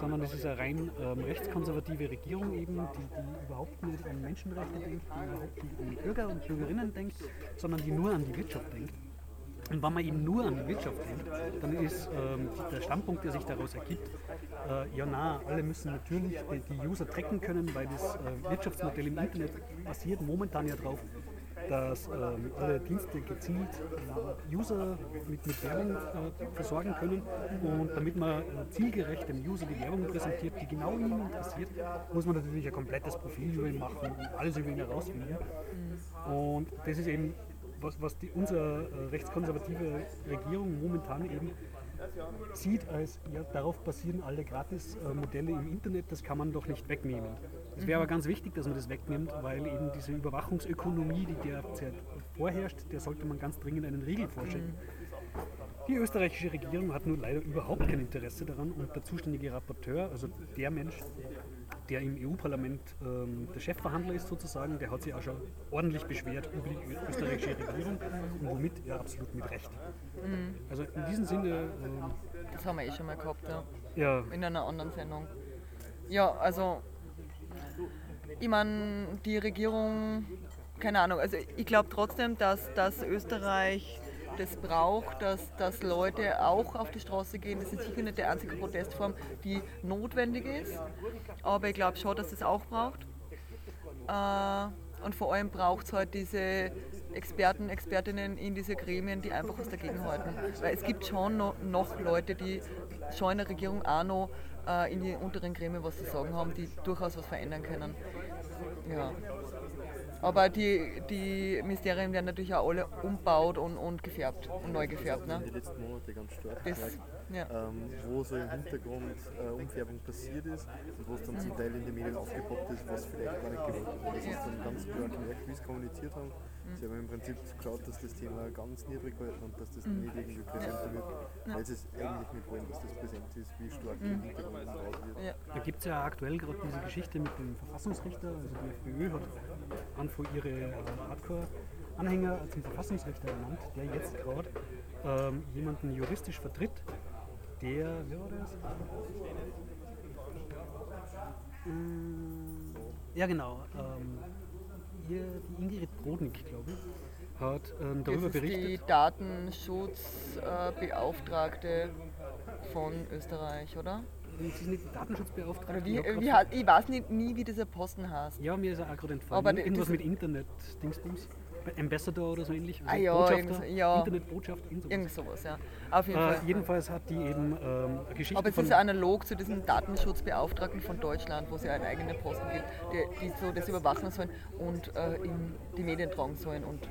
sondern es ist eine rein ähm, rechtskonservative Regierung eben, die, die überhaupt nicht an Menschenrechte denkt, die überhaupt nicht an Bürger und Bürgerinnen denkt, sondern die nur an die Wirtschaft denkt. Und wenn man eben nur an die Wirtschaft denkt, dann ist ähm, der Standpunkt, der sich daraus ergibt, äh, ja na, alle müssen natürlich die, die User tracken können, weil das äh, Wirtschaftsmodell im Internet basiert momentan ja darauf, dass ähm, alle Dienste gezielt äh, User mit, mit Werbung äh, versorgen können. Und damit man äh, zielgerecht dem User die Werbung präsentiert, die genau ihn interessiert, muss man natürlich ein komplettes Profil über ihn machen und alles über ihn herausfinden. Und das ist eben was, was die, unsere äh, rechtskonservative Regierung momentan eben sieht, als ja, darauf basieren alle Gratis-Modelle im Internet, das kann man doch nicht wegnehmen. Es wäre aber ganz wichtig, dass man das wegnimmt, weil eben diese Überwachungsökonomie, die derzeit vorherrscht, der sollte man ganz dringend einen Riegel vorschieben. Die österreichische Regierung hat nun leider überhaupt kein Interesse daran und der zuständige Rapporteur, also der Mensch, der im EU-Parlament ähm, der Chefverhandler ist sozusagen, der hat sich auch schon ordentlich beschwert über die österreichische Regierung und womit er absolut mit Recht. Also in diesem Sinne, ähm, Das haben wir eh schon mal gehabt, ja. ja, in einer anderen Sendung. Ja, also ich meine, die Regierung, keine Ahnung, also ich glaube trotzdem, dass, dass Österreich das braucht, dass, dass Leute auch auf die Straße gehen. Das ist sicher nicht die einzige Protestform, die notwendig ist, aber ich glaube schon, dass es auch braucht. Äh, und vor allem braucht es halt diese Experten, Expertinnen in diese Gremien, die einfach was dagegen halten. Weil es gibt schon noch, noch Leute, die schon in der Regierung auch noch äh, in die unteren Gremien was zu sagen haben, die durchaus was verändern können. Ja. Aber die, die Ministerien werden natürlich auch alle umbaut und, und gefärbt und neu gefärbt. Ne? in den letzten Monaten ganz stark gemerkt, ja. ähm, wo so im Hintergrund äh, Umfärbung passiert ist und wo es dann zum Teil in den Medien aufgepoppt ist, was vielleicht gar nicht gewollt ist. Das ist dann ganz klar gemerkt, wie sie kommuniziert haben. Sie haben im Prinzip geschaut, dass das Thema ganz niedrig halten und dass das nicht irgendwie präsenter wird, weil sie es eigentlich nicht wollen, dass das präsent ist, wie stark im Hintergrund wird. Ja. Da gibt es ja aktuell gerade diese Geschichte mit dem Verfassungsrichter, also die FPÖ hat an vor ihre äh, Anhänger zum Verfassungsrichter ernannt, der jetzt gerade ähm, jemanden juristisch vertritt, der, wer war das? Mm, Ja, genau. Ähm, hier, die Ingrid Brodnik, glaube ich, hat ähm, darüber das ist die berichtet. Datenschutzbeauftragte von Österreich, oder? Sie ist nicht Datenschutzbeauftragte. Oder wie, ich wie, ich weiß nicht, nie, wie dieser Posten heißt. Ja, mir ist er auch gerade entfallen. Aber Irgendwas das- mit Internet, Dingsbums. Ambassador oder so ähnlich. Ah ja, Botschafter, ja. Internetbotschaft, irgend sowas. Ja. Auf jeden Äh, Fall. jedenfalls hat die eben ähm, Geschichte Aber es ist analog zu diesem Datenschutzbeauftragten von Deutschland, wo es ja einen eigenen Posten gibt, die, die so das überwachen sollen und äh, in die Medien tragen sollen. Und,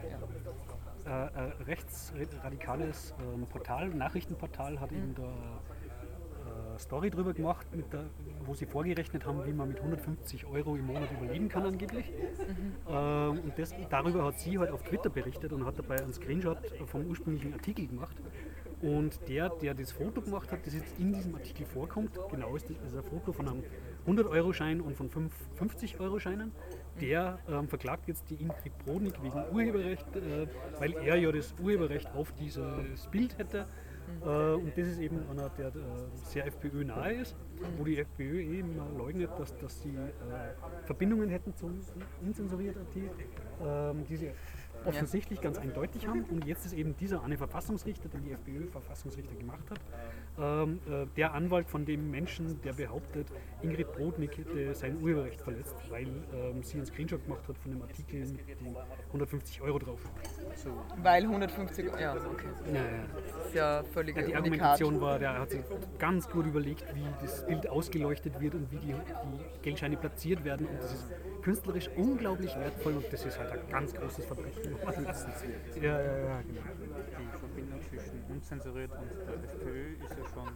ja. äh, ein rechtsradikales ähm, Portal, Nachrichtenportal, hat eben da äh, Story drüber gemacht, der, wo sie vorgerechnet haben, wie man mit 150 Euro im Monat überleben kann angeblich. Ähm, und das, darüber hat sie halt auf Twitter berichtet und hat dabei einen Screenshot vom ursprünglichen Artikel gemacht. Und der, der das Foto gemacht hat, das jetzt in diesem Artikel vorkommt, genau ist das ist ein Foto von einem 100-Euro-Schein und von 50-Euro-Scheinen. Der ähm, verklagt jetzt die Ingrid Brodnik wegen Urheberrecht, äh, weil er ja das Urheberrecht auf dieses Bild hätte. Äh, und das ist eben einer, der äh, sehr FPÖ nahe ist, wo die FPÖ eben leugnet, dass, dass sie äh, Verbindungen hätten zum Unzensuriert.at, ähm, die sie offensichtlich ganz eindeutig haben. Und jetzt ist eben dieser eine Verfassungsrichter, den die FPÖ Verfassungsrichter gemacht hat, ähm, äh, der Anwalt von dem Menschen, der behauptet, Ingrid Brodnik hätte sein Urheberrecht verletzt, weil ähm, sie einen Screenshot gemacht hat von dem Artikel mit den 150 Euro drauf. Weil 150, ja, okay. Ja, ja. Das ist ja völlig Ja, die Unikat. Argumentation war, der hat sich ganz gut überlegt, wie das Bild ausgeleuchtet wird und wie die, die Geldscheine platziert werden. Und das ist künstlerisch unglaublich wertvoll und das ist halt ein ganz großes Verbrechen. Ja, ja, ja, genau. Die Verbindung zwischen unzensuriert und der FPÖ ist ja schon.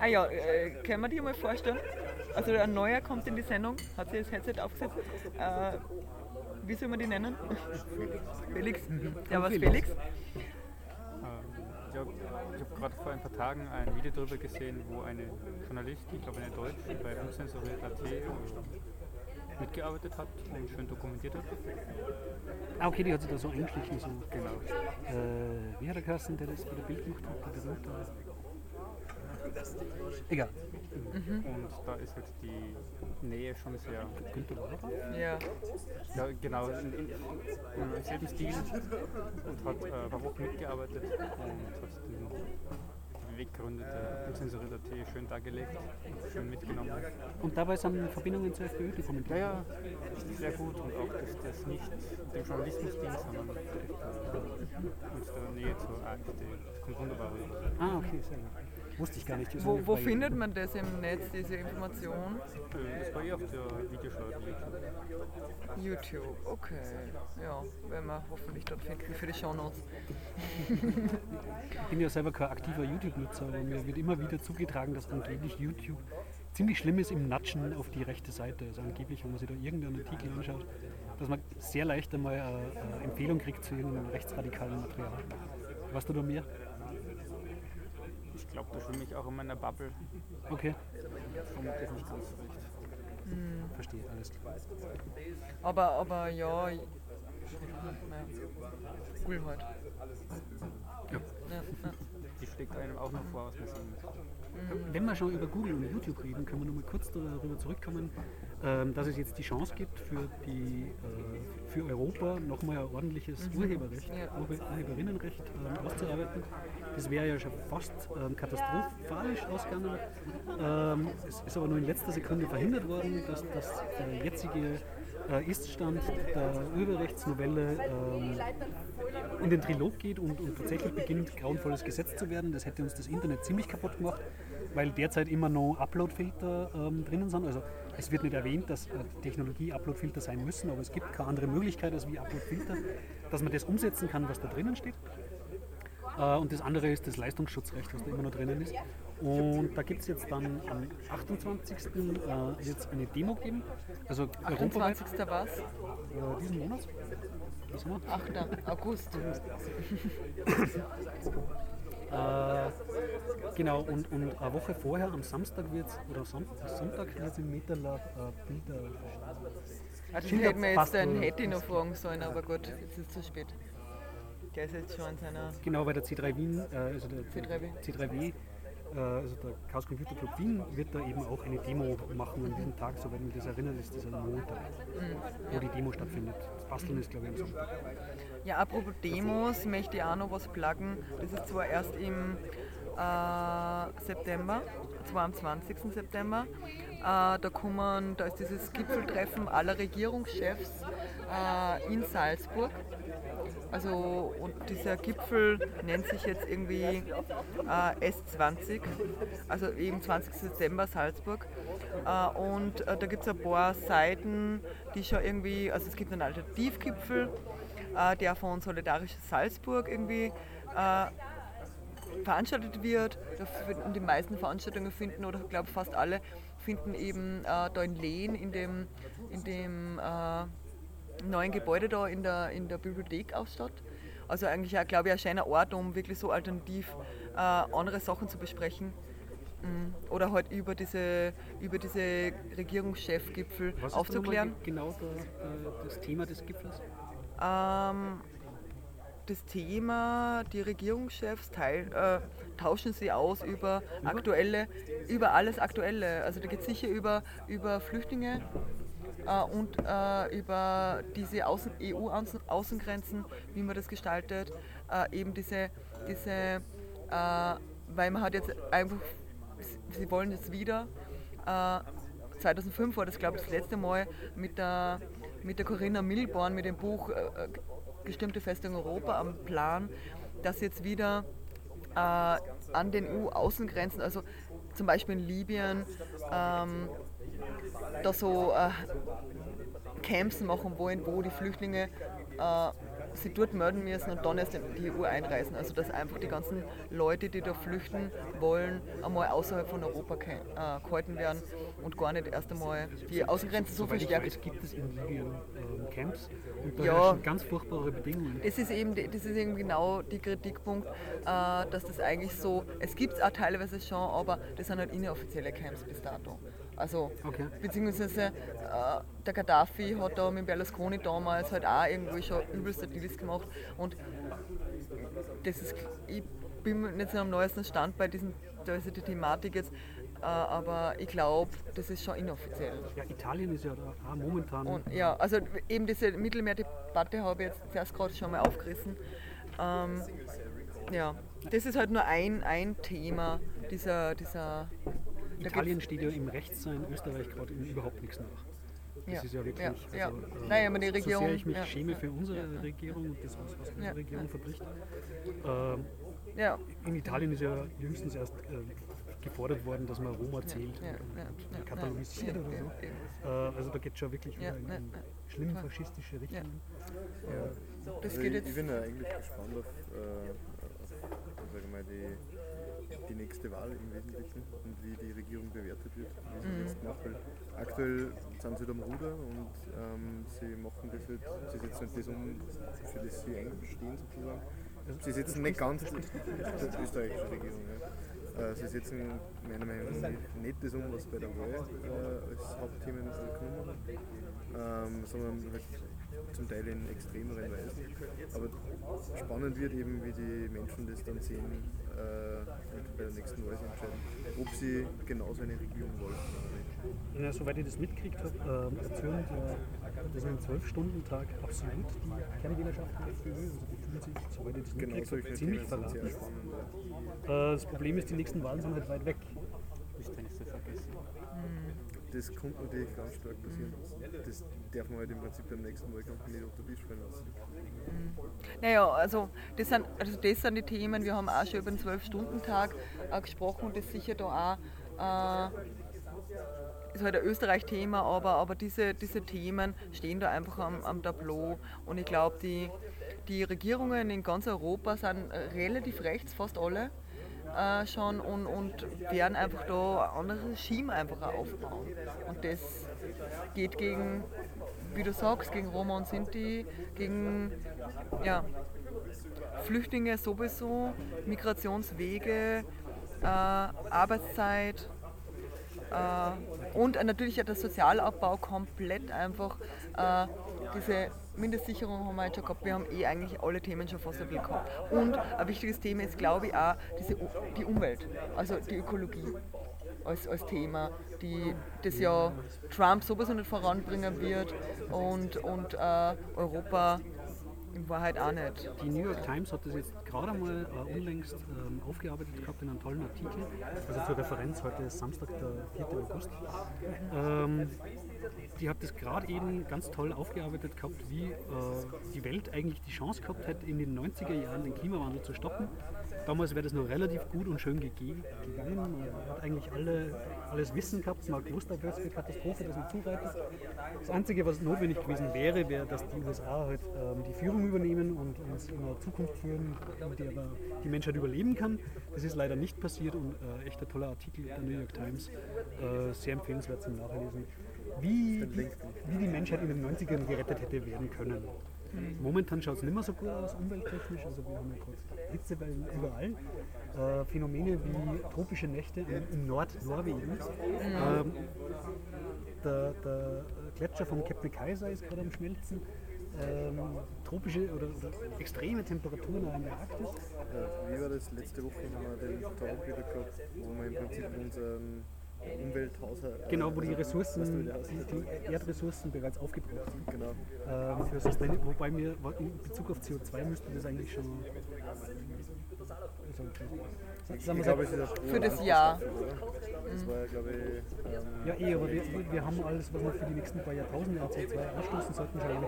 Ah ja, äh, können wir dir mal vorstellen? Also ein neuer kommt in die Sendung, hat sich das Headset aufgesetzt. Äh, wie soll man die nennen? Felix. Ja, was Felix? Ähm, ja, ich habe gerade vor ein paar Tagen ein Video darüber gesehen, wo eine Journalistin, ich glaube eine Deutsche, bei unzensuriert.at mitgearbeitet hat und schön dokumentiert hat. Ah, okay, die hat sich da so eingeschlichen. So. Genau. Äh, wie hat der Kasten, der das bei der Bild gemacht hat? Der berühmte. Egal. Und da ist halt die Nähe schon sehr, Günther Wahrer? Ja. ja genau, in, in, im selben Stil und hat äh, Wochen mitgearbeitet und hat den, die Beweggründe der unzensuriert.at schön dargelegt und schön mitgenommen. Und dabei sind Verbindungen zur FPÖ Ja, dokumentiert. ja, sehr gut und auch, dass das nicht dem Journalismus dient, sondern der FPÖ und der Nähe zur AfD. Das kommt wunderbar rüber. Ah, okay, sehr gut. Wusste ich gar nicht. Wo, wo findet man das im Netz, diese Information? Das war eh auf der Videoschau YouTube. YouTube, okay. Ja, werden wir hoffentlich dort finden für die Shownotes. Ich bin ja selber kein aktiver YouTube-Nutzer, aber mir wird immer wieder zugetragen, dass angeblich YouTube ziemlich schlimm ist im Natschen auf die rechte Seite. Also angeblich, wenn man sich da irgendeinen Artikel anschaut, dass man sehr leicht einmal eine, eine Empfehlung kriegt zu irgendeinem rechtsradikalen Material. Weißt du da mehr? Ich glaube, da schwimme ich auch in meiner Bubble. Okay, Vermutlich nicht ganz so recht. verstehe, alles klar. Aber, aber ja, ich- naja, cool halt. Ja. Ja, ja. Die schlägt einem auch noch vor, was man sehen muss. Wenn wir schon über Google und YouTube reden, können wir noch mal kurz darüber zurückkommen, dass es jetzt die Chance gibt, für, die, äh, für Europa nochmal ein ordentliches Urheberrecht, Ja. Urhe Urheberinnenrecht ähm, auszuarbeiten. Das wäre ja schon fast ähm, katastrophalisch ausgegangen. Ähm, es ist aber nur in letzter Sekunde verhindert worden, dass, dass der jetzige äh, Iststand der Urheberrechtsnovelle ähm, in den Trilog geht und, und tatsächlich beginnt, grauenvolles Gesetz zu werden. Das hätte uns das Internet ziemlich kaputt gemacht, weil derzeit immer noch Uploadfilter ähm, drinnen sind. Also es wird nicht erwähnt, dass äh, Technologie Uploadfilter sein müssen, aber es gibt keine andere Möglichkeit als wie Uploadfilter, dass man das umsetzen kann, was da drinnen steht. Äh, und das andere ist das Leistungsschutzrecht, was da immer noch drinnen ist. Und da gibt es jetzt dann am 28. Äh, jetzt eine Demo geben. Also europaweit 28. was? äh, diesen Monat. Was haben wir? 8. August. Äh, genau, und, und eine Woche vorher, am Samstag wird oder Son Sonntag wird es im MetaLab äh, Bilder Also Schilder hätten wir jetzt den Hätti noch fragen sollen, aber gut, jetzt ist es zu spät. Der ist jetzt schon in seiner. Genau, weil der C3 Wien, äh, also der C3W. C3W, äh, also der Chaos Computer Club Wien, wird da eben auch eine Demo machen an diesem Tag, soweit mich das erinnert, ist das ein Montag, Mhm. wo die Demo stattfindet. Das Basteln ist, glaube ich, am Sonntag. Ja, apropos Demos, möchte ich auch noch was pluggen. Das ist zwar erst im äh, September, zwar am 20. September. Äh, da kommen, da ist dieses Gipfeltreffen aller Regierungschefs äh, in Salzburg. Also und dieser Gipfel nennt sich jetzt irgendwie äh, S20, also eben 20. Dezember Salzburg. Äh, und äh, da gibt es ein paar Seiten, die schon irgendwie, also es gibt einen Alternativgipfel, äh, der von Solidarisches Salzburg irgendwie äh, veranstaltet wird. Finden die meisten Veranstaltungen finden, oder ich glaube fast alle, finden eben äh, da in Lehn, in dem, in dem neuen Gebäude da in der, in der Bibliothek auch statt. Also eigentlich auch, glaube ich, ein schöner Ort, um wirklich so alternativ äh, andere Sachen zu besprechen. Mm, Oder halt über diese, über diese Regierungschefgipfel Was aufzuklären. ist da nochmal genau der, das Thema des Gipfels? Ähm, das Thema, die Regierungschefs teil, äh, tauschen sie aus über aktuelle, über alles Aktuelle. Also da geht es sicher über, über Flüchtlinge und äh, über diese Außen, EU-Außengrenzen, wie man das gestaltet. Äh, eben diese, diese äh, weil man hat jetzt einfach, sie wollen jetzt wieder. Äh, 2005 war das, glaube ich, das letzte Mal mit der, mit der Corinna Milborn, mit dem Buch äh, Gestimmte Festung Europa am Plan, dass jetzt wieder äh, an den EU-Außengrenzen, also zum Beispiel in Libyen, ähm, da so äh, Camps machen wollen, wo die Flüchtlinge äh, sie dort melden müssen und dann erst in die EU einreisen. Also dass einfach die ganzen Leute, die da flüchten wollen, einmal außerhalb von Europa äh, gehalten werden und gar nicht erst einmal die Außengrenzen so Soweit ich verstärkt. weiß, gibt es in Libyen ähm, Camps und da Ja. ganz furchtbare Bedingungen. Das ist eben, das ist eben genau die Kritikpunkt, äh, dass das eigentlich so, es gibt es auch teilweise schon, aber das sind halt inoffizielle Camps bis dato. Also, Okay. beziehungsweise äh, der Gaddafi hat da mit Berlusconi damals halt auch irgendwie schon übelste Deals gemacht und das ist, ich bin nicht so am neuesten Stand bei diesen, da ist ja die Thematik jetzt, äh, aber ich glaube, das ist schon inoffiziell. Ja, Italien ist ja da auch momentan. Und ja, also eben diese Mittelmeerdebatte habe ich jetzt zuerst gerade schon mal aufgerissen. Ähm, ja, das ist halt nur ein, ein Thema dieser, dieser Italien steht ja im Rechtssein Österreich gerade in überhaupt nichts nach. Das Ja, ist ja wirklich. ja, also, ja. äh, Naja, aber die So Regierung- sehr ich mich ja, schäme für unsere ja. Regierung und das, was, was unsere Ja, Regierung ja. verbricht. Ähm, ja, in Italien ist ja jüngstens erst äh, gefordert worden, dass man Roma zählt ja, ja, und ja, katalogisiert ja, oder so. ja. Äh, also da geht es schon wirklich Ja, wieder in, in ja. schlimm Ja. faschistische Richtungen. Das Also geht ich, ich jetzt. bin ja eigentlich gespannt auf, äh, auf sag ich mal, die, die nächste Wahl im Wesentlichen und wie die Regierung bewertet wird, wie sie das jetzt macht. Weil aktuell sind sie am Ruder und ähm, sie machen das jetzt, sie setzen nicht das um, für das sie einstehen sozusagen. Sie setzen nicht ganz die österreichische Regierung. Ja. Äh, Sie setzen meiner Meinung nach nicht das um, was bei der Wahl äh, als Hauptthemen genommen haben, ähm, sondern halt zum Teil in extremeren Weisen. Aber spannend wird eben, wie die Menschen das dann sehen, äh, bei der nächsten Wahl entscheiden, ob sie genauso eine Regierung wollen oder nicht. Ja, soweit ich das mitgekriegt habe, ähm, erzählen die, das ist ein Zwölf-Stunden-Tag absolut die Kernwählerschaft der FPÖ. Also die fühlen sich, soweit ich das Genau mitgekriegt habe, ziemlich verraten. Äh, das Problem ist, die nächsten Wahlen sind halt weit weg. Ist denn so vergessen? Das könnte natürlich ganz stark passieren. Das darf man halt im Prinzip beim nächsten Wahlkampf nicht auf den Tisch fallen lassen. Naja, also das, sind, also das sind die Themen. Wir haben auch schon über den 12-Stunden-Tag äh, gesprochen und das ist sicher da auch. Äh, ist halt ein Österreich-Thema, aber, aber diese, diese Themen stehen da einfach am, am Tableau. Und ich glaube, die, die Regierungen in ganz Europa sind relativ rechts, fast alle äh, schon, und, und werden einfach da ein anderes Regime einfach aufbauen. Und das geht gegen, wie du sagst, gegen Roma und Sinti, gegen ja, Flüchtlinge sowieso, Migrationswege, äh, Arbeitszeit. Äh, und natürlich ja der Sozialabbau komplett einfach. Äh, diese Mindestsicherung haben wir jetzt schon gehabt. Wir haben eh eigentlich alle Themen schon fast bisschen gehabt. Und ein wichtiges Thema ist, glaube ich, auch diese, die Umwelt, also die Ökologie als, als Thema, die das ja Trump sowieso nicht voranbringen wird und, und äh, Europa in Wahrheit auch nicht. Die New York Times hat das jetzt gerade mal äh, unlängst ähm, aufgearbeitet gehabt in einem tollen Artikel. Also zur Referenz, heute ist Samstag, der 4. August. Ähm, die hat das gerade eben ganz toll aufgearbeitet gehabt, wie äh, die Welt eigentlich die Chance gehabt hat, in den 90er Jahren den Klimawandel zu stoppen. Damals wäre das noch relativ gut und schön gegangen. Man hat eigentlich alle, alles Wissen gehabt, man hat gewusst, welche Katastrophe das nicht zureitet. Das Einzige, was notwendig gewesen wäre, wäre, dass die USA halt ähm, die Führung übernehmen und uns in eine Zukunft führen, in der die Menschheit überleben kann. Das ist leider nicht passiert und äh, echt ein toller Artikel der New York Times, äh, sehr empfehlenswert zum Nachlesen wie die, wie die Menschheit in den 90ern gerettet hätte werden können. Momentan schaut es nicht mehr so gut aus, umwelttechnisch. Also wir haben ja gerade Hitzewellen überall. Äh, Phänomene wie tropische Nächte in, Nordnorwegen. Ähm, der, der, Gletscher vom Kebnekaise ist gerade am Schmelzen. Ähm, tropische oder, oder, extreme Temperaturen in der Arktis. Ja, wie war das letzte Woche, haben wir den Tag wieder gehabt, wo wir im Prinzip unseren Umwelthaushalt. Genau, wo die Ressourcen, die, Erdressourcen bereits aufgebraucht sind. Genau. Ähm, für wobei mir in Bezug auf CO2 müsste das eigentlich schon. Also, ich glaube, ist für das Jahr. Das war ja, glaube ich. Ähm, ja, eh, aber wir, wir haben alles, was wir für die nächsten paar Jahrtausende an CO2 ausstoßen sollten, schon lange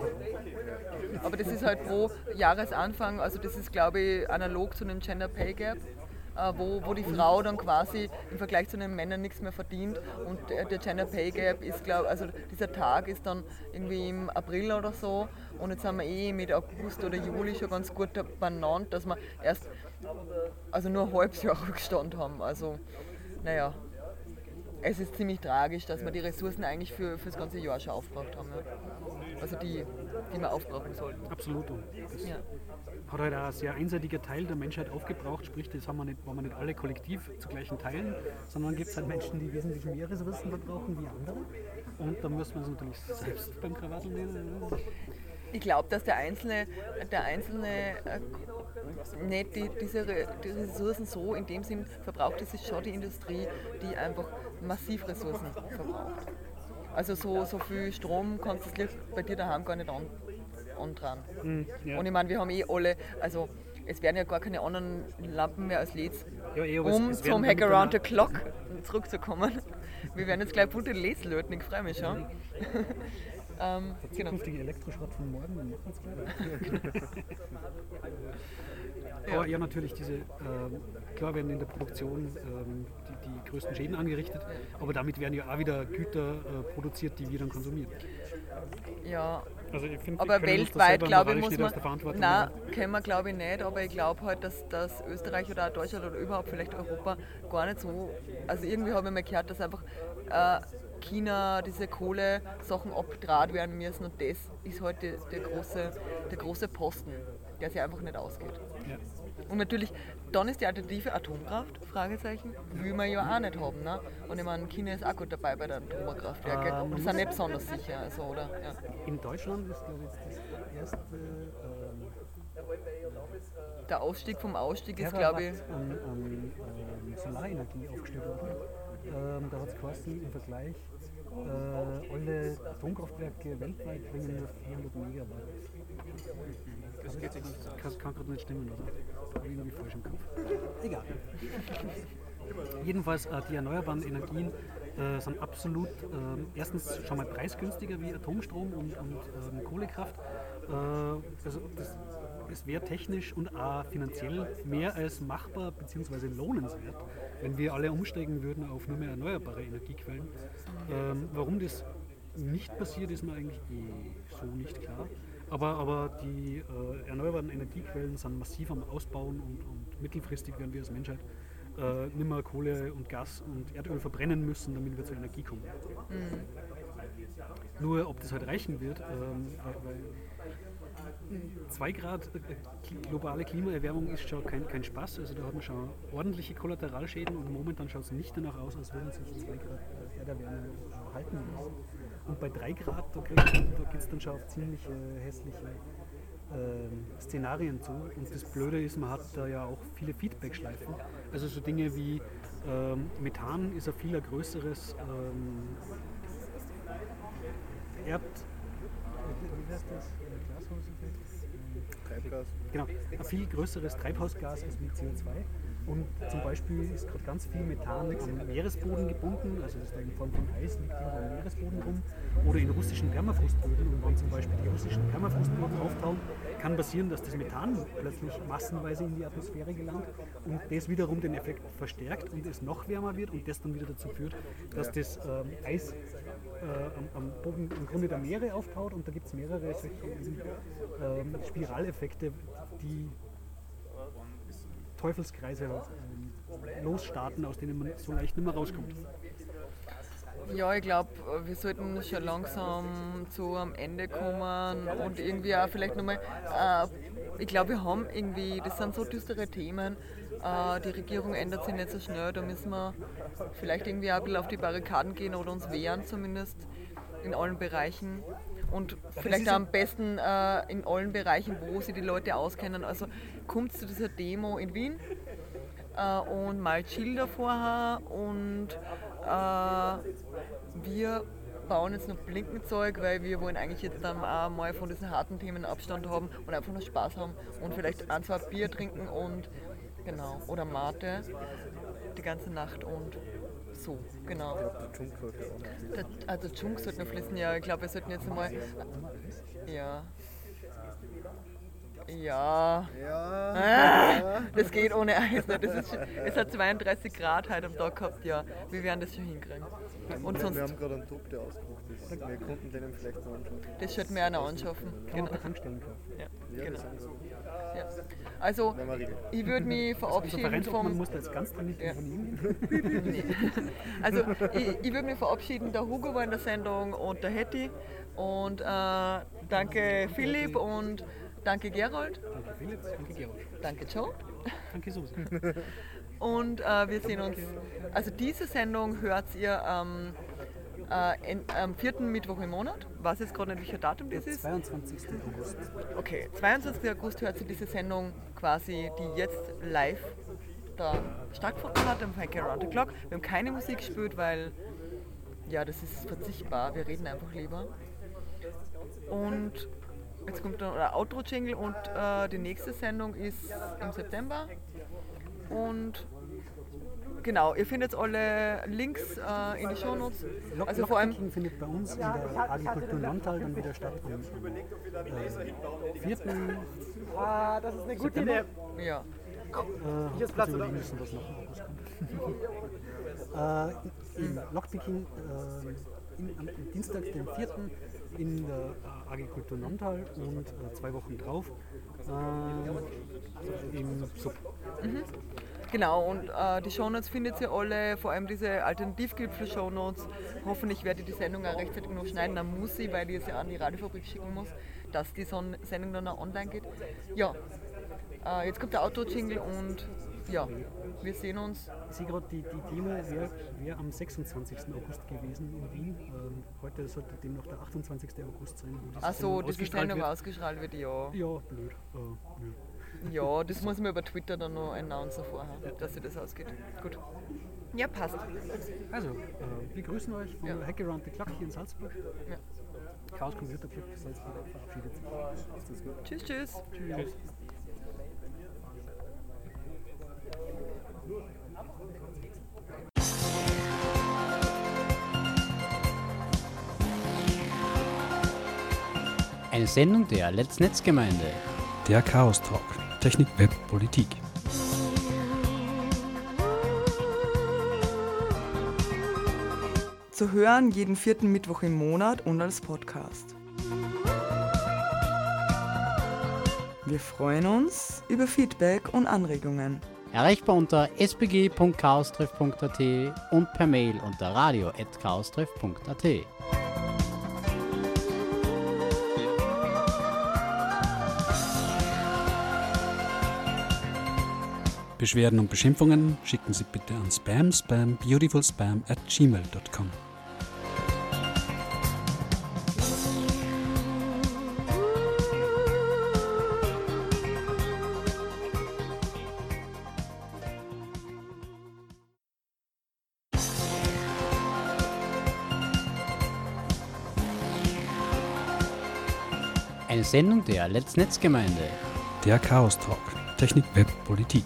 Aber das ist halt pro Jahresanfang, also das ist, glaube ich, analog zu einem Gender Pay Gap. Äh, wo, wo die Frau dann quasi im Vergleich zu den Männern nichts mehr verdient. Und der, der Gender Pay Gap ist, glaube also dieser Tag ist dann irgendwie im April oder so. Und jetzt haben wir eh mit August oder Juli schon ganz gut benannt, dass wir erst also nur ein halbes Jahr Rückstand haben. Also, naja. Es ist ziemlich tragisch, dass wir die Ressourcen eigentlich für, für das ganze Jahr schon aufgebraucht haben. Ja. Also die, die wir aufbrauchen sollten. Absolut. Das ja hat halt auch ein sehr einseitiger Teil der Menschheit aufgebraucht, sprich, das haben wir nicht, waren wir nicht alle kollektiv zu gleichen Teilen, sondern gibt es halt Menschen, die wesentlich mehr Ressourcen verbrauchen wie andere. Und da müssen wir uns natürlich selbst beim Krawattel nehmen. Ich glaube, dass der Einzelne, der Einzelne äh, nicht die, diese die Ressourcen so in dem Sinn verbraucht, das ist schon die Industrie, die einfach massiv Ressourcen verbraucht. Also so, so viel Strom kannst du bei dir daheim gar nicht an, und dran. Mhm, ja. Und ich meine, wir haben eh alle, also es werden ja gar keine anderen Lampen mehr als LEDs, ja, eh, um zum Hack Around the Clock zurückzukommen. Wir werden jetzt gleich bunte LEDs löten, ich freue mich schon. ähm, genau. zukünftige genau. Elektroschrott von morgen, dann machen wir es gleich. Aber ja, natürlich, diese, ähm, klar werden in der Produktion ähm, größten Schäden angerichtet, aber damit werden ja auch wieder Güter äh, produziert, die wir dann konsumieren. Ja, also find, aber weltweit, glaube ich, muss man. Nein, können wir glaube ich nicht, aber ich glaube halt, dass, dass Österreich oder auch Deutschland oder überhaupt vielleicht Europa gar nicht so. Also irgendwie habe ich mal gehört, dass einfach äh, China diese Kohle-Sachen abgedraht werden müssen und das ist heute halt der, der, große, der große Posten, der sich einfach nicht ausgeht. Ja. Und natürlich, dann ist die Alternative Atomkraft, Fragezeichen, will man ja auch nicht haben. Ne? Und ich meine, China ist auch gut dabei bei den Atomkraftwerken ähm, und sind nicht besonders sicher. Also, oder? Ja. In Deutschland ist, glaube ich, das erste. Ähm, der Ausstieg vom Ausstieg ist, glaube ich. An, an ähm, Solarenergie aufgestellt worden. Ähm, da hat es quasi im Vergleich äh, alle Atomkraftwerke weltweit bringen nur 400 Megawatt. Das geht sich nicht. Kann, kann gerade nicht stimmen, oder? Ich irgendwie falsch im Kopf. Egal. Jedenfalls, äh, die erneuerbaren Energien äh, sind absolut äh, erstens schon mal preisgünstiger wie Atomstrom und, und ähm, Kohlekraft. Äh, also das, es wäre technisch und auch finanziell mehr als machbar bzw. lohnenswert, wenn wir alle umsteigen würden auf nur mehr erneuerbare Energiequellen. Ähm, warum das nicht passiert, ist mir eigentlich eh so nicht klar. Aber, aber die äh, erneuerbaren Energiequellen sind massiv am Ausbauen und, und mittelfristig werden wir als Menschheit äh, nicht mehr Kohle und Gas und Erdöl verbrennen müssen, damit wir zur Energie kommen. Mhm. Nur ob das halt reichen wird, ähm, weil 2 Grad äh, globale Klimaerwärmung ist schon kein, kein Spaß. Also da hat man schon ordentliche Kollateralschäden und momentan schaut es nicht danach aus, als würden sich 2 Grad Erderwärmung halten lassen. Und bei 3 Grad, da, da geht es dann schon auf ziemlich äh, hässliche äh, Szenarien zu. Und das Blöde ist, man hat da ja auch viele Feedback-Schleifen. Also so Dinge wie ähm, Methan ist ein viel größeres ähm, Erd... Wie heißt das? Treibgas. Genau, ein viel größeres Treibhausgas als wie CO2. Und zum Beispiel ist gerade ganz viel Methan am Meeresboden gebunden, also das ist in Form von Eis, liegt irgendwo am Meeresboden rum, oder in russischen Permafrostböden. Und wenn zum Beispiel die russischen Permafrostböden auftauen, kann passieren, dass das Methan plötzlich massenweise in die Atmosphäre gelangt und das wiederum den Effekt verstärkt und es noch wärmer wird und das dann wieder dazu führt, dass das ähm, Eis äh, am, am, Boden im Grunde der Meere auftaut und da gibt es mehrere solche ähm, Spiraleffekte, die Teufelskreise ähm, losstarten, aus denen man so leicht nicht mehr rauskommt. Ja, ich glaube, wir sollten schon langsam zu am Ende kommen und irgendwie auch vielleicht nochmal, äh, ich glaube, wir haben irgendwie, das sind so düstere Themen, äh, die Regierung ändert sich nicht so schnell, da müssen wir vielleicht irgendwie auch ein bisschen auf die Barrikaden gehen oder uns wehren zumindest in allen Bereichen und vielleicht am besten äh, in allen Bereichen, wo sich die Leute auskennen. Also kommt zu dieser Demo in Wien äh, und malt Schilder vorher und äh, wir bauen jetzt noch Blinkenzeug, weil wir wollen eigentlich jetzt dann auch mal von diesen harten Themen Abstand haben und einfach nur Spaß haben und vielleicht ein, zwei Bier trinken und genau, oder Mate die ganze Nacht und so, genau. Der, also der Junk sollte noch fließen, ja. Ich glaube, wir sollten jetzt mal. Ja. Ja. Ja. Ah, das geht ohne Eis nicht. Das ist, es hat 32 Grad heute am Tag gehabt, ja. Wir werden das schon hinkriegen. Und wir, sonst, wir haben gerade einen Top, der ausgebucht ist. Wir konnten den vielleicht noch anschauen. das sollte mir einer anschaffen. Kann man Genau. bei Tankstellen kaufen. Ja, Ja, genau. Ja. Also, man ich würde mich verabschieden vom. muss da jetzt ganz dringend Ja. Also ich, ich würde mich verabschieden, der Hugo war in der Sendung und der Hetty. Und äh, danke Philipp und danke Gerald, Danke Philipp, danke Georg, danke Joe. danke Susi. Und äh, wir sehen uns, also diese Sendung hört ihr am, äh, in, am vierten Mittwoch im Monat. Weiß jetzt gerade nicht, welcher Datum das ist. 22. August. Okay, 22. August hört sie diese Sendung quasi, die jetzt live da stattgefunden hat, am Frankie Around the Clock. Wir haben keine Musik gespielt, weil ja, das ist verzichtbar. Wir reden einfach lieber. Und jetzt kommt dann der Outro-Jingle und äh, die nächste Sendung ist im September. Und genau, ihr findet alle Links äh, in die Shownotes. Lock Also vor allem findet bei uns in der Agrikultur Landtal dann wieder statt am äh, 4. Ah, das ist eine gute September. Idee. ja. Äh, Hier ist Platz, oder? müssen, was noch kommt. äh, Im Lockpicking äh, in, am Dienstag, den 4. in der äh, Agrikultur Nontal und äh, zwei Wochen drauf äh, im Sub. Genau, und äh, die Shownotes findet ihr alle, vor allem diese Alternativgipfel-Shownotes. Hoffentlich werde ich die Sendung auch rechtzeitig noch schneiden, dann muss ich, weil ich es ja an die Radiofabrik schicken muss, dass die Son Sendung dann auch online geht. Ja, äh, jetzt kommt der Auto-Jingle und ja, wir sehen uns. Ich sehe gerade, die, die Demo wäre wär am 26. August gewesen in Wien. Ähm, heute sollte dem noch der 28. August sein. Achso, Sendung diese ausgestrahlt Sendung wird. ausgestrahlt wird, ja. Ja, blöd. Äh, nö. Ja, das muss man über Twitter dann noch announcen vorher, dass sich das ausgeht. Gut. Ja, passt. Also, äh, wir grüßen euch von Ja. Hack Around the Clock hier in Salzburg. Ja. Chaos Computer Club Salzburg verabschiedet sich. Tschüss, tschüss. Tschüss. Eine Sendung der Let's Netzgemeinde. Der Chaos Talk. Technik, Web, Politik. Zu hören jeden vierten Mittwoch im Monat und als Podcast. Wir freuen uns über Feedback und Anregungen. Erreichbar unter spg.chaostreff.at und per Mail unter radio.chaostreff.at. Beschwerden und Beschimpfungen schicken Sie bitte an spam spam beautifulspam at gmail.com. Eine Sendung der Let's Netzgemeinde. Der Chaos Talk. Technik, Web, Politik.